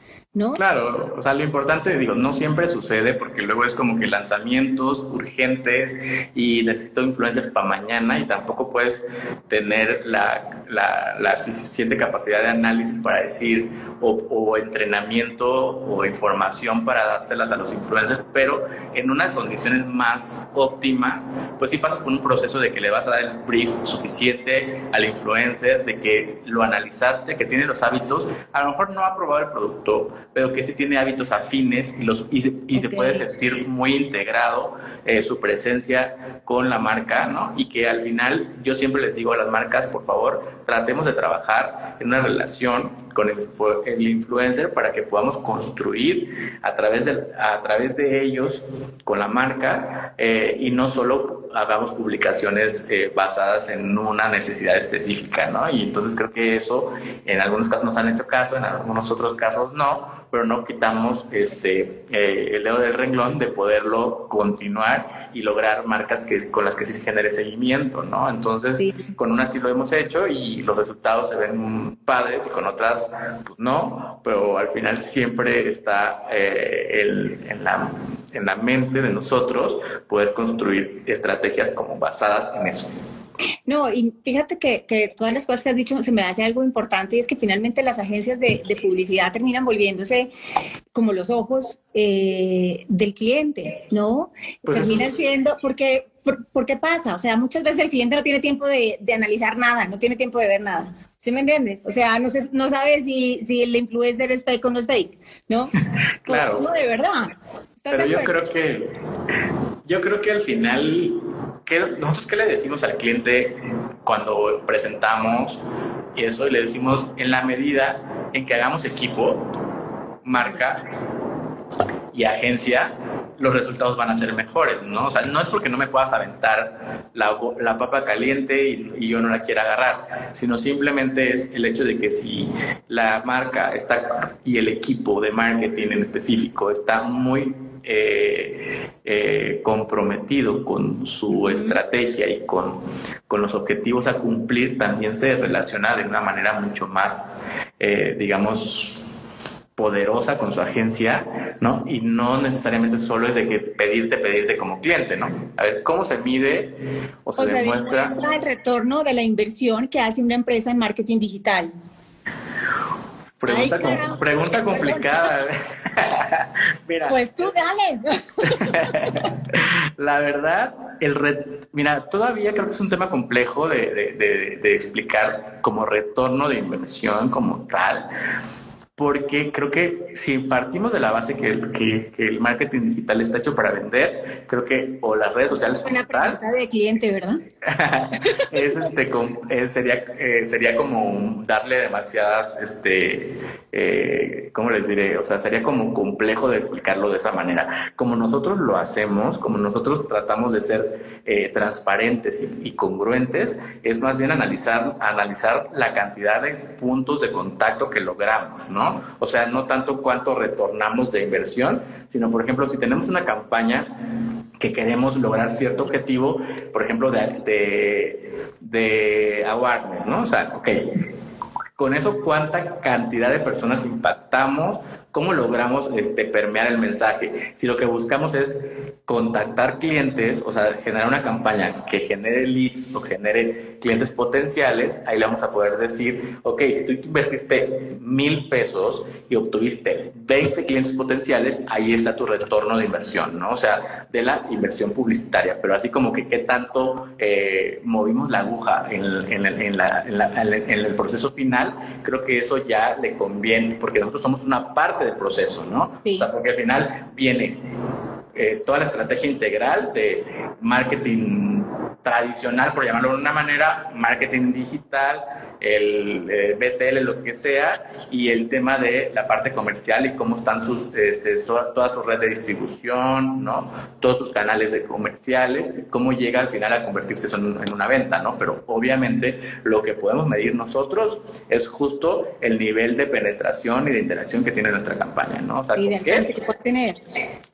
Claro, o sea, lo importante, digo, no siempre sucede porque luego es como que lanzamientos urgentes y necesito influencias para mañana y tampoco puedes tener la, la, la, suficiente capacidad de análisis para decir o, o, entrenamiento o información para dárselas a los influencers, pero en unas condiciones más óptimas, pues sí pasas por un proceso de que le vas a dar el brief suficiente al influencer, de que lo analizaste, que tiene los hábitos, a lo mejor no ha probado el producto, pero que sí tiene hábitos afines y, los, y, se puede sentir muy integrado eh, su presencia con la marca, ¿no? Y que al final yo siempre les digo a las marcas, por favor, tratemos de trabajar en una relación con el, el influencer para que podamos construir a través de, a través de ellos con la marca eh, y no solo hagamos publicaciones eh, basadas en una necesidad específica, ¿no? Y entonces creo que eso en algunos casos nos han hecho caso, en algunos otros casos no, pero no quitamos este, eh, el dedo del renglón de poderlo continuar y lograr marcas que, con las que sí se genere seguimiento, ¿no? Entonces, con unas sí lo hemos hecho y los resultados se ven padres y con otras, pues no, pero al final siempre está eh, el, en, la, en la mente de nosotros poder construir estrategias como basadas en eso. No, y fíjate que, que, todas las cosas que has dicho se me hace algo importante y es que finalmente las agencias de, de publicidad terminan volviéndose como los ojos eh, del cliente, ¿no? Pues terminan siendo, porque, por, qué pasa? O sea, muchas veces el cliente no tiene tiempo de, de, analizar nada, no tiene tiempo de ver nada. ¿Sí me entiendes? O sea, no, sé, no sabe si, si el influencer es fake o no es fake, ¿no? <laughs> claro. No, de verdad. Pero yo creo que, yo creo que al final ¿qué, nosotros qué le decimos al cliente cuando presentamos y eso? le decimos en la medida en que hagamos equipo, marca y agencia, los resultados van a ser mejores, ¿no? O sea, no es porque no me puedas aventar la, la papa caliente y, y, yo no la quiera agarrar, sino simplemente es el hecho de que si la marca está y el equipo de marketing en específico está muy eh, eh, comprometido con su estrategia y con, con, los objetivos a cumplir, también se relaciona de una manera mucho más, eh, digamos, poderosa con su agencia, ¿no? Y no necesariamente solo es de que pedirte, pedirte como cliente, ¿no? A ver, ¿cómo se mide o se demuestra? el retorno de la inversión que hace una empresa en marketing digital. Pregunta, pregunta complicada. <laughs> mira, pues tú dale. <laughs> la verdad, el mira, todavía creo que es un tema complejo de, de explicar como retorno de inversión como tal porque creo que si partimos de la base que, que, el marketing digital está hecho para vender, creo que, o las redes sociales es una pregunta de cliente, ¿verdad? <laughs> es este, sería, eh, sería como darle demasiadas, este, eh, ¿cómo les diré? O sea, sería como complejo de explicarlo de esa manera. Como nosotros lo hacemos, como nosotros tratamos de ser eh, transparentes y, y, congruentes, es más bien analizar, analizar la cantidad de puntos de contacto que logramos, ¿no? O sea, no tanto cuánto retornamos de inversión, sino, por ejemplo, si tenemos una campaña que queremos lograr cierto objetivo, por ejemplo, de, de, de awareness, ¿no? O sea, ok, con eso cuánta cantidad de personas impactamos, cómo logramos este, permear el mensaje. Si lo que buscamos es contactar clientes, o sea, generar una campaña que genere leads o genere clientes potenciales, ahí le vamos a poder decir, ok, si tú invertiste mil pesos y obtuviste 20 clientes potenciales, ahí está tu retorno de inversión, ¿no? O sea, de la inversión publicitaria, pero así como que qué tanto eh, movimos la aguja en, en el proceso final creo que eso ya le conviene, porque nosotros somos una parte del proceso, ¿no? O sea, porque al final viene eh, toda la estrategia integral de marketing tradicional, por llamarlo de una manera, marketing digital, el eh, BTL, lo que sea, y el tema de la parte comercial y cómo están sus, este, toda su red de distribución, ¿no? Todos sus canales de comerciales, cómo llega al final a convertirse eso en, una venta, ¿no? Pero obviamente lo que podemos medir nosotros es justo el nivel de penetración y de interacción que tiene nuestra campaña, ¿no? O sea, ¿Y ¿con qué? Que puede tener?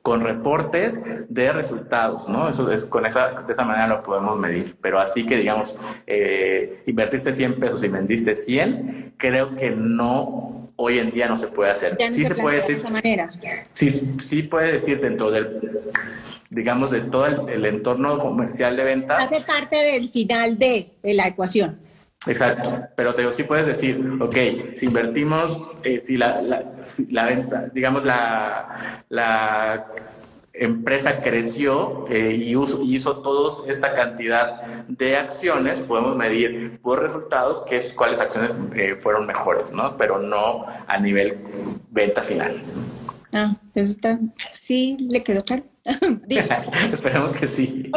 Con reportes de resultados, ¿no? Eso es, con esa, de esa manera lo podemos medir. Pero así que, digamos, eh, invertiste 100 pesos y vendiste 100, creo que no, hoy en día no se puede hacer. sí se, puede decir. De esa manera. Sí, sí puede decir dentro del, digamos, de todo el, entorno comercial de ventas. Hace parte del final de, la ecuación. Exacto, pero te digo, sí puedes decir, ok, si invertimos, eh, si, la, la, si la venta, digamos, la, la empresa creció eh, y, hizo toda esta cantidad de acciones, podemos medir por resultados qué es, cuáles acciones eh, fueron mejores, ¿no? Pero no a nivel venta final. Ah, eso está, sí, le quedó claro. <laughs> <laughs> Esperemos que sí.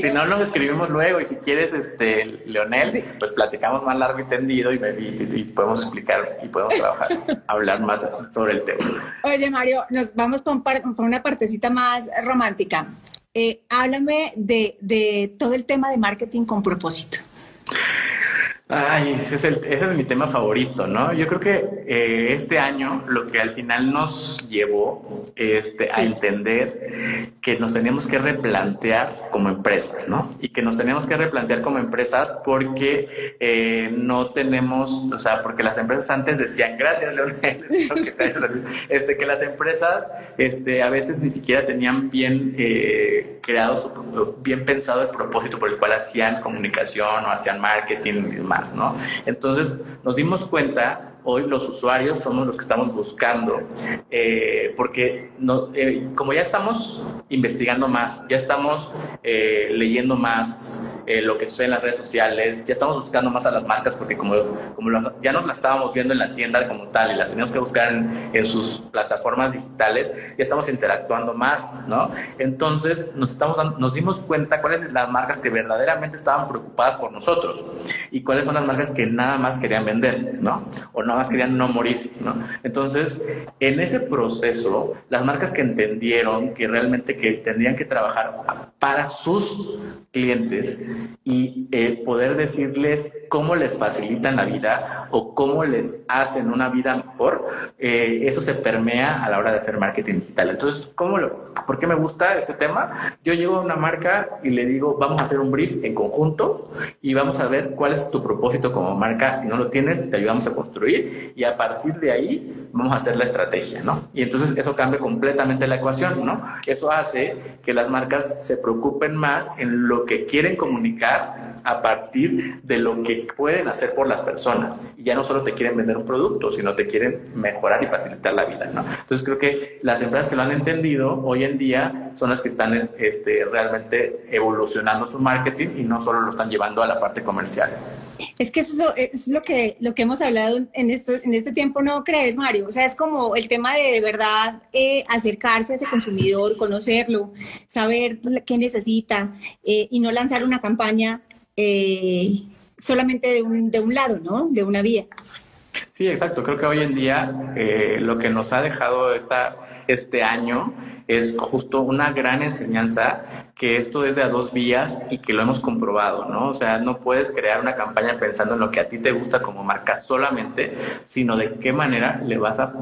Si no, nos escribimos luego y si quieres, este, Leonel, pues platicamos más largo y tendido y, podemos explicar y podemos trabajar, <laughs> hablar más sobre el tema. Oye, Mario, nos vamos por, una partecita más romántica. Eh, háblame de, de todo el tema de marketing con propósito. Ay, ese es, el, ese es mi tema favorito, ¿no? Yo creo que eh, este año lo que al final nos llevó este, a entender que nos teníamos que replantear como empresas, ¿no? Y que nos teníamos que replantear como empresas porque eh, no tenemos, o sea, porque las empresas antes decían, gracias, Leonel, <laughs> este, que las empresas este, a veces ni siquiera tenían bien eh, creado, bien pensado el propósito por el cual hacían comunicación o hacían marketing y demás. ¿No? Entonces nos dimos cuenta hoy los usuarios somos los que estamos buscando, eh, porque no, eh, como ya estamos investigando más, ya estamos eh, leyendo más lo que sucede en las redes sociales, ya estamos buscando más a las marcas, porque como, como ya nos las estábamos viendo en la tienda como tal y las teníamos que buscar en, en sus plataformas digitales, ya estamos interactuando más, ¿no? Entonces nos, estamos, nos dimos cuenta cuáles son las marcas que verdaderamente estaban preocupadas por nosotros y cuáles son las marcas que nada más querían vender, ¿no? O no más querían no morir, ¿no? Entonces, en ese proceso, las marcas que entendieron que realmente que tendrían que trabajar para sus clientes y eh, poder decirles cómo les facilitan la vida o cómo les hacen una vida mejor, eh, eso se permea a la hora de hacer marketing digital. Entonces, ¿cómo lo, ¿por qué me gusta este tema? Yo llego a una marca y le digo, vamos a hacer un brief en conjunto y vamos a ver cuál es tu propósito como marca. Si no lo tienes, te ayudamos a construir y a partir de ahí vamos a hacer la estrategia, ¿no? Y entonces eso cambia completamente la ecuación, ¿no? Eso hace que las marcas se preocupen más en lo que quieren comunicar a partir de lo que pueden hacer por las personas. Y ya no solo te quieren vender un producto, sino te quieren mejorar y facilitar la vida, ¿no? Entonces creo que las empresas que lo han entendido hoy en día son las que están este, realmente evolucionando su marketing y no solo lo están llevando a la parte comercial. Es que eso es lo, es lo, que, lo que hemos hablado en este, en este tiempo, ¿no crees, Mario? O sea, es como el tema de de verdad eh, acercarse a ese consumidor, conocerlo, saber qué necesita eh, y no lanzar una campaña eh, solamente de un, de un lado, ¿no? De una vía. Sí, exacto. Creo que hoy en día lo que nos ha dejado esta, este año es justo una gran enseñanza que esto es de a dos vías y que lo hemos comprobado, ¿no? O sea, no puedes crear una campaña pensando en lo que a ti te gusta como marca solamente, sino de qué manera le vas a,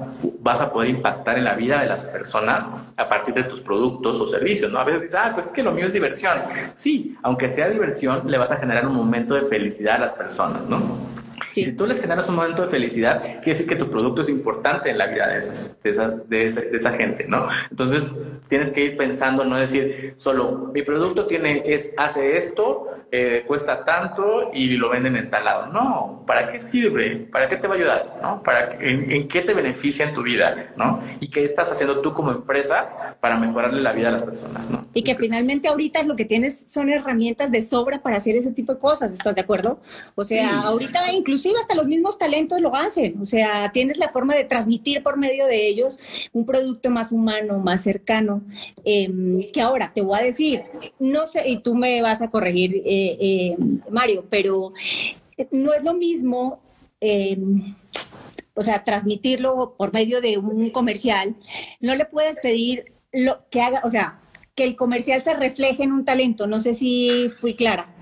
vas a poder impactar en la vida de las personas a partir de tus productos o servicios, ¿no? A veces dices, ah, pues es que lo mío es diversión. Sí, aunque sea diversión, le vas a generar un momento de felicidad a las personas, ¿no? Y si tú les generas un momento de felicidad, quiere decir que tu producto es importante en la vida de, esas, de, esa, de, esa, gente, ¿no? Entonces, tienes que ir pensando, no decir solo, mi producto tiene, es, hace esto, eh, cuesta tanto y lo venden en tal lado. No, ¿para qué sirve? ¿Para qué te va a ayudar? ¿no? ¿Para en, qué te beneficia en tu vida? ¿no? ¿Y qué estás haciendo tú como empresa para mejorarle la vida a las personas? ¿no? Y que finalmente ahorita es lo que tienes son herramientas de sobra para hacer ese tipo de cosas, ¿estás de acuerdo? O sea, ahorita inclusive hasta los mismos talentos lo hacen, o sea, tienes la forma de transmitir por medio de ellos un producto más humano, más cercano, em, que ahora te voy a decir, no sé, y tú me vas a corregir, eh, eh, Mario, pero no es lo mismo, em, o sea, transmitirlo por medio de un comercial, no le puedes pedir lo que haga, o sea, que el comercial se refleje en un talento, no sé si fui clara.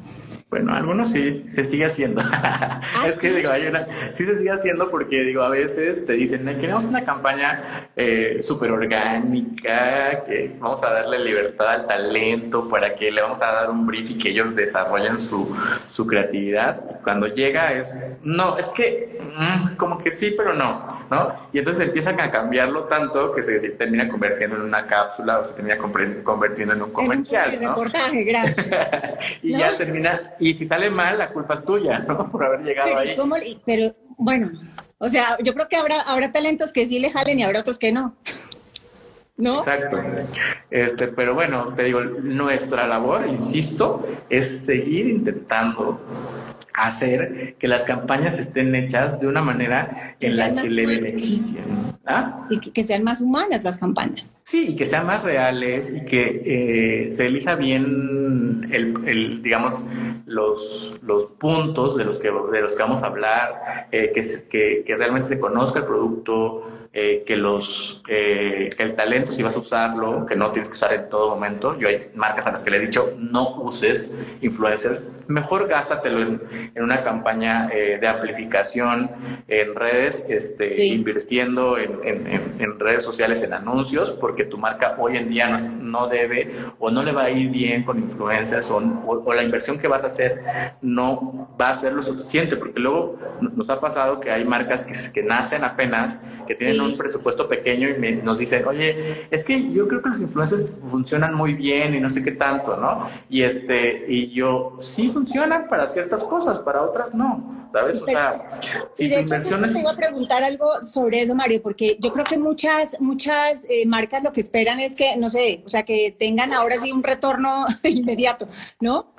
Bueno, algunos sí, se sigue haciendo. <laughs> ¿Ah, es que digo, hay una, sí se sigue haciendo porque digo, a veces te dicen, queremos una campaña eh, súper orgánica, que vamos a darle libertad al talento para que le vamos a dar un brief y que ellos desarrollen su, su creatividad. Cuando llega es, no, es que mm, como que sí, pero no, ¿no? Y entonces empiezan a cambiarlo tanto que se termina convirtiendo en una cápsula o se termina convirtiendo en un comercial. En un reportaje, gracias. <laughs> y ya termina y si sale mal, la culpa es tuya, ¿no? <laughs> Por haber llegado ahí. pero bueno, o sea, yo creo que habrá, habrá talentos que sí le jalen y habrá otros que no. ¿No? Exacto. Este, pero bueno, te digo, nuestra labor, insisto, es seguir intentando hacer que las campañas estén hechas de una manera en la que le beneficien. ¿ah? Y que, sean más humanas las campañas. Sí, y que sean más reales y que eh, se elija bien el, digamos, los, los puntos de los que, de los que vamos a hablar, eh, que, que, que realmente se conozca el producto, eh, que los eh, que el talento si vas a usarlo, que no tienes que usar en todo momento. Yo hay marcas a las que le he dicho no uses influencers, mejor gástatelo en, en una campaña eh, de amplificación en redes, este, invirtiendo en, en, redes sociales, en anuncios, porque tu marca hoy en día no, debe o no le va a ir bien con influencers o, o, la inversión que vas a hacer no va a ser lo suficiente, porque luego nos ha pasado que hay marcas que, que nacen apenas, que tienen un presupuesto pequeño y nos dicen, oye, es que yo creo que los influencers funcionan muy bien y no sé qué tanto, ¿no? Y este, y yo, sí funcionan para ciertas cosas, para otras no, ¿sabes? O sea, si de inversiones... Hecho, te iba a preguntar algo sobre eso, Mario, porque yo creo que muchas, muchas eh, marcas lo que esperan es que, no sé, o sea, que tengan ahora sí un retorno <laughs> inmediato, ¿no?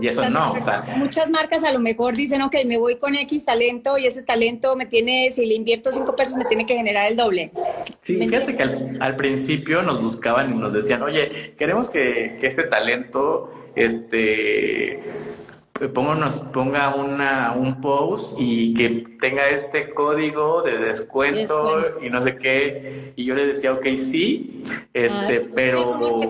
Y eso no, o sea, muchas marcas a lo mejor dicen, ok, me voy con X talento y ese talento me tiene, si le invierto cinco pesos, me tiene que generar el doble. Sí, fíjate que al, principio nos buscaban y nos decían, oye, queremos que, que este talento, este ponga, nos ponga una, un post y que tenga este código de descuento, y no sé qué. Y yo le decía, ok, sí, este, pero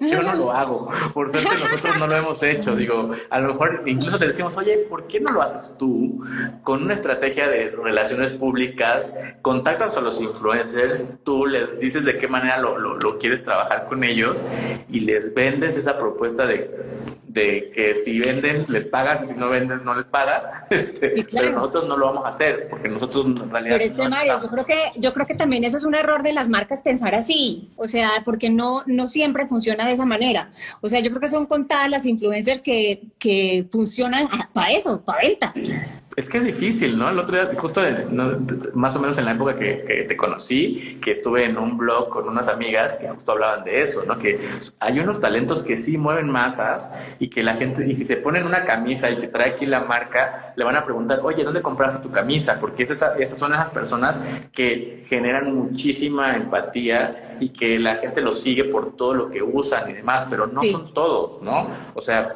yo no lo hago. <laughs> Por suerte nosotros no lo hemos hecho. Digo, a lo mejor incluso te decimos, oye, ¿por qué no lo haces tú con una estrategia de relaciones públicas? Contactas a los influencers, tú les dices de qué manera lo, lo, lo quieres trabajar con ellos y les vendes esa propuesta de de que si venden les pagas y si no venden no les pagas, <laughs> este, pero nosotros no lo vamos a hacer porque nosotros en realidad... Pero este Mario, yo creo, que, yo creo que también eso es un error de las marcas pensar así, o sea, porque no, no siempre funciona de esa manera. O sea, yo creo que son contadas las influencers que, que funcionan para eso, para ventas. Es que es difícil, ¿no? El otro día, justo más o menos en la época que, te conocí, que estuve en un blog con unas amigas que justo hablaban de eso, ¿no? Que hay unos talentos que sí mueven masas y que la gente, y si se ponen una camisa y que trae aquí la marca, le van a preguntar, oye, ¿dónde compraste tu camisa? Porque esas son esas personas que generan muchísima empatía y que la gente los sigue por todo lo que usan y demás, pero no son todos, ¿no? O sea,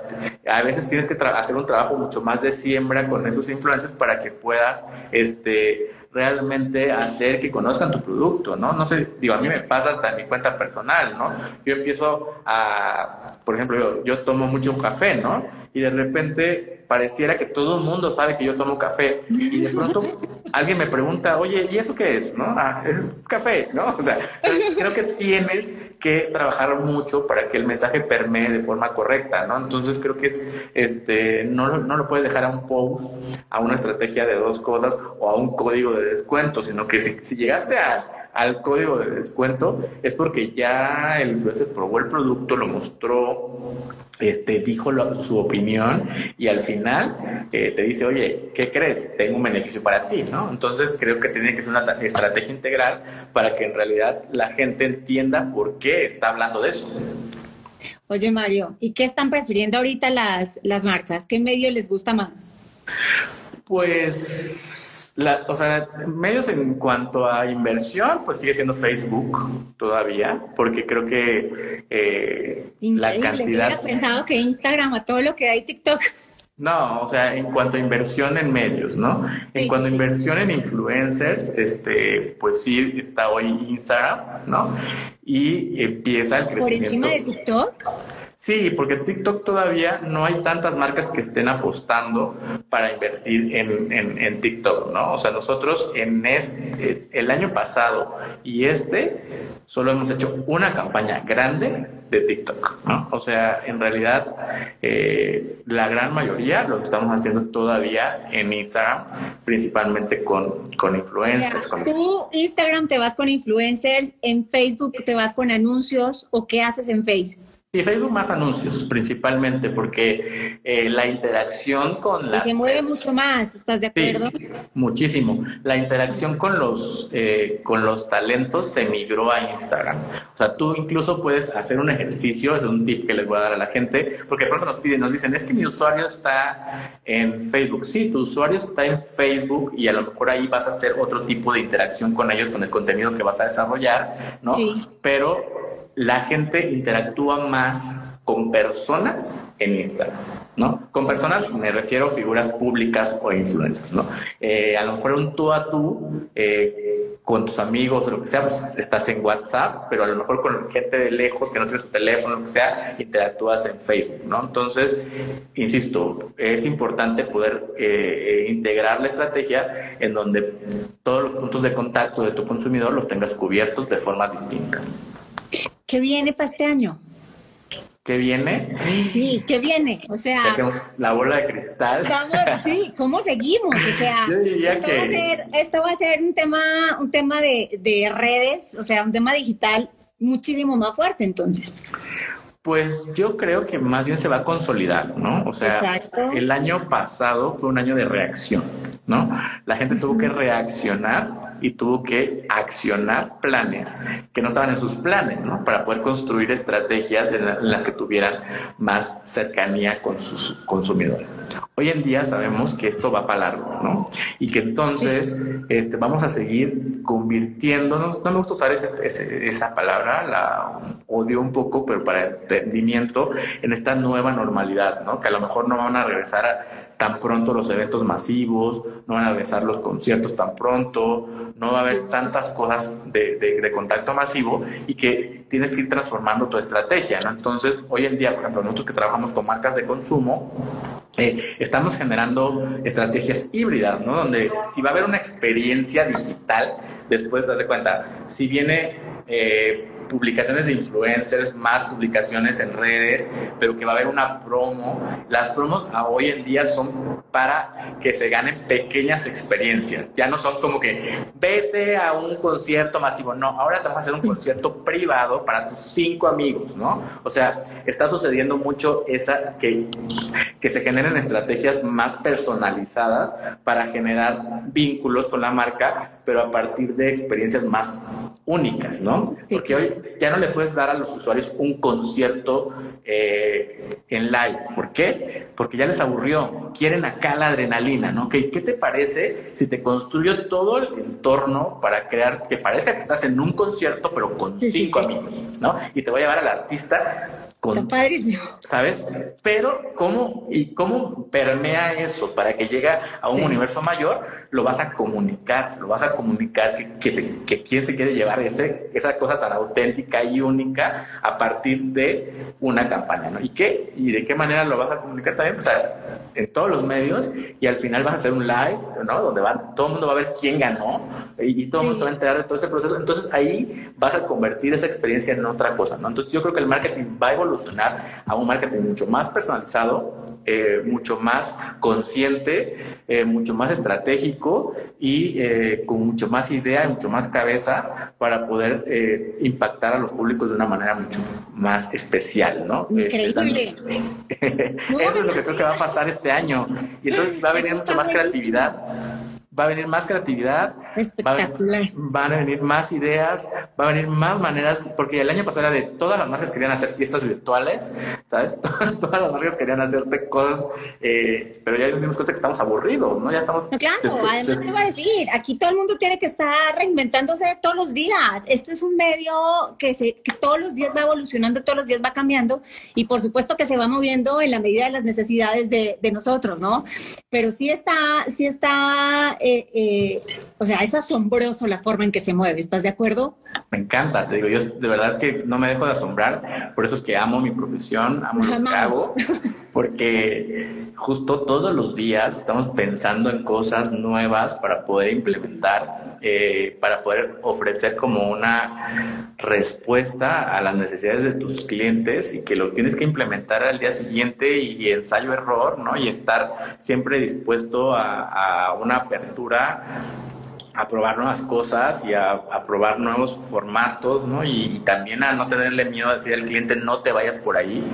a veces tienes que hacer un trabajo mucho más de siembra con esos influencers para que puedas este, realmente hacer que conozcan tu producto, ¿no? No sé, digo, a mí me pasa hasta en mi cuenta personal, ¿no? Yo empiezo a, por ejemplo, yo tomo mucho café, ¿no? Y de repente pareciera que todo el mundo sabe que yo tomo café y de pronto alguien me pregunta, oye, ¿y eso qué es? ¿No? Ah, café, ¿no? O sea, creo que tienes que trabajar mucho para que el mensaje permee de forma correcta, ¿no? Entonces creo que es, este, no, no lo puedes dejar a un post, a una estrategia de dos cosas o a un código de descuento, sino que si, si llegaste a al código de descuento es porque ya el influencer probó el producto, lo mostró, este, dijo su opinión y al final eh, te dice, oye, ¿qué crees? Tengo un beneficio para ti, ¿no? Entonces creo que tiene que ser una estrategia integral para que en realidad la gente entienda por qué está hablando de eso. Oye, Mario, ¿y qué están prefiriendo ahorita las, las marcas? ¿Qué medio les gusta más? Pues, la, o sea, medios en cuanto a inversión, pues sigue siendo Facebook todavía, porque creo que eh, la cantidad. Hubiera pensado que Instagram a todo lo que hay TikTok. No, o sea, en cuanto a inversión en medios, ¿no? En cuanto a inversión en influencers, este, pues sí está hoy Instagram, ¿no? Y empieza el crecimiento. ¿Por encima de TikTok? Sí, porque TikTok todavía no hay tantas marcas que estén apostando para invertir en, en, TikTok, ¿no? O sea, nosotros en este, el año pasado y este solo hemos hecho una campaña grande de TikTok, ¿no? O sea, en realidad eh, la gran mayoría lo estamos haciendo todavía en Instagram, principalmente con, con influencers. ¿Tú Instagram te vas con influencers, en Facebook te vas con anuncios o qué haces en Facebook? Sí, Facebook más anuncios principalmente porque eh, la interacción con la... se mueve mucho más, ¿estás de acuerdo? Sí, muchísimo. La interacción con los, eh, con los talentos se migró a Instagram. O sea, tú incluso puedes hacer un ejercicio, es un tip que les voy a dar a la gente, porque de pronto nos piden, nos dicen, es que mi usuario está en Facebook. Sí, tu usuario está en Facebook y a lo mejor ahí vas a hacer otro tipo de interacción con ellos, con el contenido que vas a desarrollar, ¿no? Sí. Pero la gente interactúa más con personas en Instagram. ¿no? Con personas me refiero a figuras públicas o influencers, ¿no? Eh, a lo mejor un tú a tú eh, con tus amigos lo que sea, pues estás en WhatsApp, pero a lo mejor con gente de lejos que no tiene su teléfono, lo que sea, interactúas en Facebook, ¿no? Entonces, insisto, es importante poder eh, integrar la estrategia en donde todos los puntos de contacto de tu consumidor los tengas cubiertos de forma distinta. ¿Qué viene para este año? ¿Qué viene? Sí, ¿qué viene? O sea, la bola de cristal. sí, ¿cómo seguimos? O sea, <laughs> esto, va a ser, esto va a ser un tema, un tema de, de redes, o sea, un tema digital muchísimo más fuerte entonces. Pues yo creo que más bien se va a consolidar, ¿no? O sea, el año pasado fue un año de reacción, ¿no? La gente tuvo que reaccionar y tuvo que accionar planes que no estaban en sus planes, ¿no? Para poder construir estrategias en, las que tuvieran más cercanía con sus consumidores. Hoy en día sabemos que esto va para largo, ¿no? Y que entonces este, vamos a seguir convirtiéndonos, no me gusta usar esa palabra, la odio un poco, pero para entendimiento, en esta nueva normalidad, ¿no? Que a lo mejor no van a regresar a tan pronto los eventos masivos, no van a regresar los conciertos tan pronto, no va a haber tantas cosas de, de, contacto masivo y que tienes que ir transformando tu estrategia, ¿no? Entonces, hoy en día, por ejemplo, nosotros que trabajamos con marcas de consumo, eh, estamos generando estrategias híbridas, ¿no? Donde si va a haber una experiencia digital, después das cuenta, si viene... Eh, publicaciones de influencers, más publicaciones en redes, pero que va a haber una promo. Las promos a hoy en día son para que se ganen pequeñas experiencias. Ya no son como que vete a un concierto masivo. No, ahora te vamos a hacer un concierto <laughs> privado para tus cinco amigos, ¿no? O sea, está sucediendo mucho esa que, que se generen estrategias más personalizadas para generar vínculos con la marca, pero a partir de experiencias más únicas, ¿no? Porque hoy ya no le puedes dar a los usuarios un concierto eh, en live. ¿Por qué? Porque ya les aburrió. Quieren acá la adrenalina, ¿no? ¿Qué, ¿Qué te parece si te construyo todo el entorno para crear que parezca que estás en un concierto, pero con cinco amigos, ¿no? Y te voy a llevar al artista con, padrísimo. ¿Sabes? Pero cómo y cómo permea eso para que llegue a un universo mayor, lo vas a comunicar, lo vas a comunicar que, que, quién se quiere llevar ese, esa cosa tan auténtica y única a partir de una campaña, ¿no? ¿Y qué? ¿Y de qué manera lo vas a comunicar también? O sea, en todos los medios y al final vas a hacer un live, ¿no? Donde va, todo el mundo va a ver quién ganó y, todo el mundo se va a enterar de todo ese proceso. Entonces ahí vas a convertir esa experiencia en otra cosa, ¿no? Entonces yo creo que el marketing va a evolucionar a un marketing mucho más personalizado, eh, mucho más consciente, eh, mucho más estratégico y eh, con mucho más idea y mucho más cabeza para poder impactar a los públicos de una manera mucho más especial, ¿no? Increíble. <laughs> Eso es lo que creo que va a pasar este año. Y entonces va a venir mucha más creatividad va a venir más creatividad, Espectacular. van a venir más ideas, va a venir más maneras, porque el año pasado era de todas las marcas querían hacer fiestas virtuales, ¿sabes? <laughs> todas las marcas querían hacer cosas, eh, pero ya nos dimos cuenta que estamos aburridos, ¿no? Ya estamos... Claro, además te voy a decir, aquí todo el mundo tiene que estar reinventándose todos los días. Esto es un medio que, se, que todos los días va evolucionando, todos los días va cambiando y por supuesto que se va moviendo en la medida de las necesidades de, de nosotros, ¿no? Pero sí está, sí está eh, eh, o sea, es asombroso la forma en que se mueve, ¿estás de acuerdo? Me encanta, te digo, yo de verdad que no me dejo de asombrar, por eso es que amo mi profesión, amo lo que hago, <laughs> porque justo todos los días estamos pensando en cosas nuevas para poder implementar, eh, para poder ofrecer como una respuesta a las necesidades de tus clientes y que lo tienes que implementar al día siguiente y, ensayo-error, ¿no? Y estar siempre dispuesto a una apertura a probar nuevas cosas y a, probar nuevos formatos, ¿no? Y, también a no tenerle miedo a decir al cliente no te vayas por ahí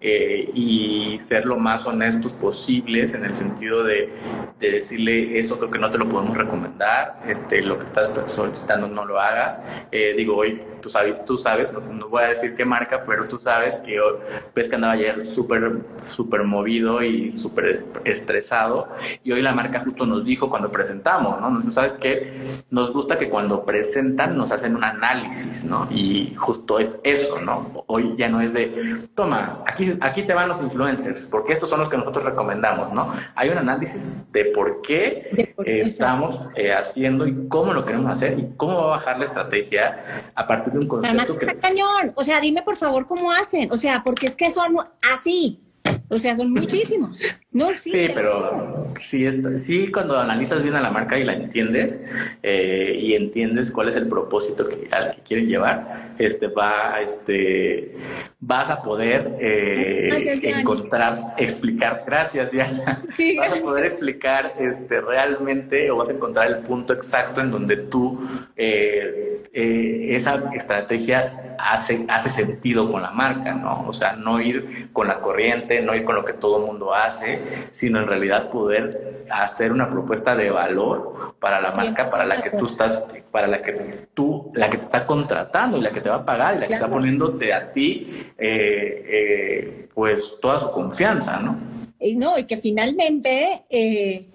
eh, y ser lo más honestos posibles en el sentido de, decirle eso creo que no te lo podemos recomendar, este, lo que estás solicitando no lo hagas. Eh, digo, hoy tú sabes, tú sabes no, voy a decir qué marca, pero tú sabes que hoy, que andaba ayer súper, súper movido y súper estresado y hoy la marca justo nos dijo cuando presentamos, ¿no? Sabes que nos gusta que cuando presentan nos hacen un análisis, ¿no? Y justo es eso, ¿no? Hoy ya no es de, toma, aquí aquí, te van los influencers, porque estos son los que nosotros recomendamos, ¿no? Hay un análisis de por qué, estamos eh, haciendo y cómo lo queremos hacer y cómo va a bajar la estrategia a partir de un concepto Además, que... cañón. O sea, dime por favor cómo hacen. O sea, porque es que son así. O sea, son muchísimos. No, sí, sí pero sí, sí, cuando analizas bien a la marca y la entiendes eh, y entiendes cuál es el propósito que, al que quieren llevar, este va, este, vas a poder eh, encontrar, explicar. Gracias, Diana. <laughs> vas a poder explicar, este, realmente o vas a encontrar el punto exacto en donde tú eh, esa estrategia hace hace sentido con la marca, ¿no? O sea, no ir con la corriente, no ir con lo que todo el mundo hace sino en realidad poder hacer una propuesta de valor para la marca para la que tú estás, para la que tú, la que te está contratando y la que te va a pagar y la que está poniéndote a ti, eh, eh, pues toda su confianza, ¿no? Y no, y que finalmente, eh,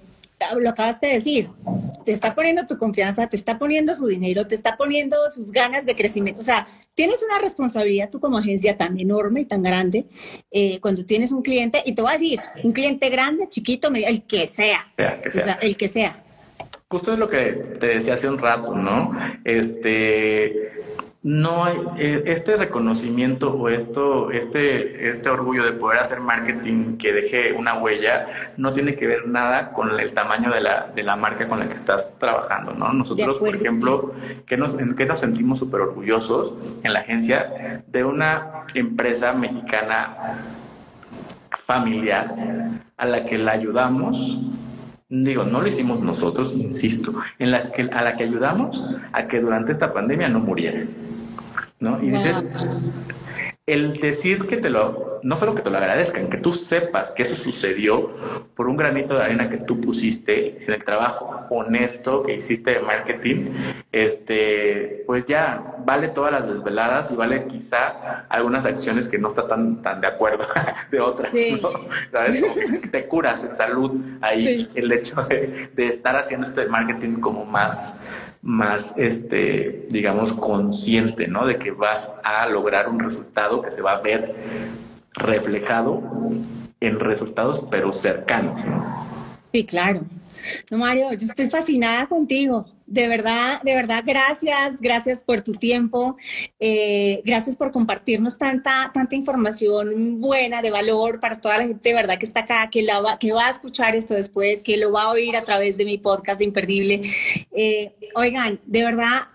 lo acabaste de decir, te está poniendo tu confianza, te está poniendo su dinero, te está poniendo sus ganas de crecimiento. O sea, tienes una responsabilidad tú como agencia tan enorme y tan grande eh, cuando tienes un cliente, y te voy a decir, un cliente grande, chiquito, el que sea. O sea, el que sea. Justo es lo que te decía hace un rato, ¿no? Este no hay eh, este reconocimiento o esto, este, este orgullo de poder hacer marketing que deje una huella no tiene que ver nada con el tamaño de la, de la marca con la que estás trabajando, ¿no? Nosotros, por ejemplo, que nos, que nos sentimos súper orgullosos en la agencia de una empresa mexicana familiar a la que la ayudamos digo, no lo hicimos nosotros, insisto, en la que, a la que ayudamos a que durante esta pandemia no muriera. ¿No? Y dices, el decir que te lo, no solo que te lo agradezcan, que tú sepas que eso sucedió por un granito de arena que tú pusiste en el trabajo honesto que hiciste de marketing, este, pues ya vale todas las desveladas y vale quizá algunas acciones que no estás tan, tan de acuerdo <laughs> de otras, ¿no? ¿Sabes? que te curas en salud ahí, el hecho de, de estar haciendo esto de marketing como más más, este, digamos, consciente, ¿no? De que vas a lograr un resultado que se va a ver reflejado en resultados, pero cercanos, ¿no? Sí, claro. No, Mario, yo estoy fascinada contigo. De verdad, de verdad, gracias, gracias por tu tiempo, eh, gracias por compartirnos tanta, tanta información buena, de valor para toda la gente de verdad que está acá, que, la va, que va a escuchar esto después, que lo va a oír a través de mi podcast Imperdible. Eh, oigan, de verdad,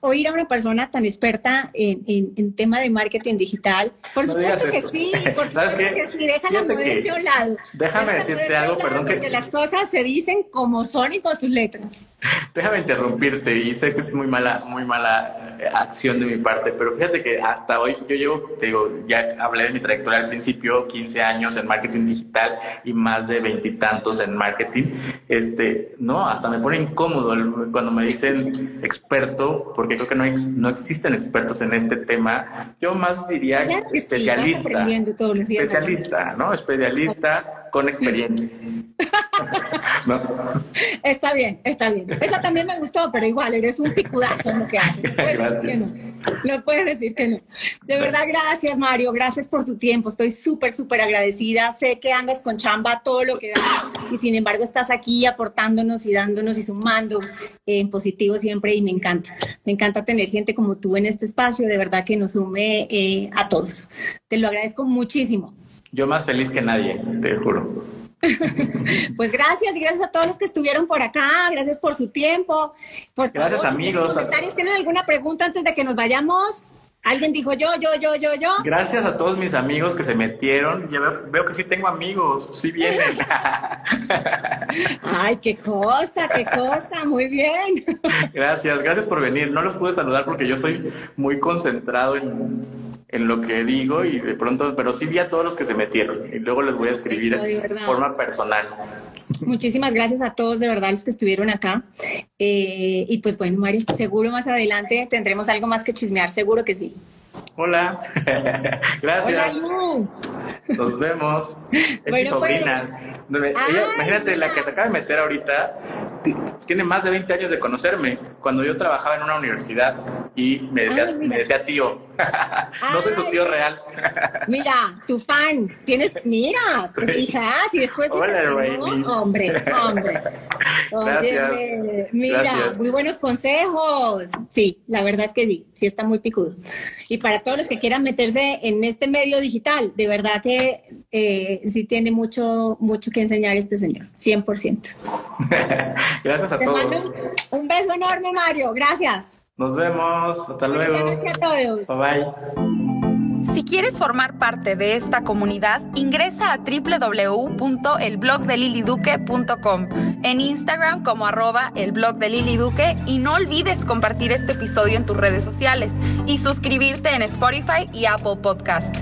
oír a una persona tan experta en, en, tema de marketing digital. Por supuesto que sí, por <laughs> supuesto que sí, deja la modestia a un lado. Déjame decirte algo, perdón. que las cosas se dicen como son y con sus letras. <laughs> Déjame interrumpirte y sé que es muy mala, muy mala eh, acción de mi parte, pero fíjate que hasta hoy yo llevo, te digo, ya hablé de mi trayectoria al principio, 15 años en marketing digital y más de veintitantos en marketing. Este, no, hasta me pone incómodo cuando me dicen experto, porque creo que no, no existen expertos en este tema. Yo más diría especialista. especialista, ¿no? Especialista con experiencia. <laughs> Está bien, está bien. Esa también me gustó, pero igual, eres un picudazo en lo que haces. <laughs> No puedes decir que no. De verdad, gracias, Mario. Gracias por tu tiempo. Estoy súper, súper agradecida. Sé que andas con chamba todo lo que da y sin embargo estás aquí aportándonos y dándonos y sumando en positivo siempre y me encanta. Me encanta tener gente como tú en este espacio. De verdad que nos sume eh, a todos. Te lo agradezco muchísimo. Yo más feliz que nadie, te juro. <laughs> pues gracias y gracias a todos los que estuvieron por acá, gracias por su tiempo. gracias amigos. Comentarios, ¿Tienen alguna pregunta antes de que nos vayamos? Alguien dijo yo, yo, yo, yo, yo. Gracias a todos mis amigos que se metieron. Ya veo, que sí tengo amigos, sí vienen. <laughs> Ay, qué cosa, qué cosa, muy bien. Gracias, gracias por venir. No los pude saludar porque yo soy muy concentrado en en lo que digo y de pronto, pero sí vi a todos los que se metieron y luego les voy a escribir de forma personal. Muchísimas gracias a todos de verdad los que estuvieron acá. Eh, y pues bueno, Mario, seguro más adelante tendremos algo más que chismear, seguro que sí. Hola, <laughs> gracias. Hola, Nos vemos. Es mi sobrina. Ah, imagínate, la que te acaba de meter ahorita, tiene más de 20 años de conocerme, cuando yo trabajaba en una universidad y me decía, me decía tío. <laughs> no soy tu tío real. mira, tu fan, tienes, mira, tus hijas y después Hola, hombre, hombre. <laughs> Gracias. mira, muy buenos consejos. Sí, la verdad es que sí, sí está muy picudo. Y para todos los que quieran meterse en este medio digital, de verdad que eh, sí tiene mucho, mucho que enseñar este señor, 100%. <laughs> Gracias a todos. un, beso enorme, Mario. Gracias. Nos vemos. Hasta luego. Buenas noches a todos. Bye bye. Si quieres formar parte de esta comunidad, ingresa a www.elblogdeliliduque.com, en Instagram como arroba el blog de Lili Duque y no olvides compartir este episodio en tus redes sociales y suscribirte en Spotify y Apple Podcast.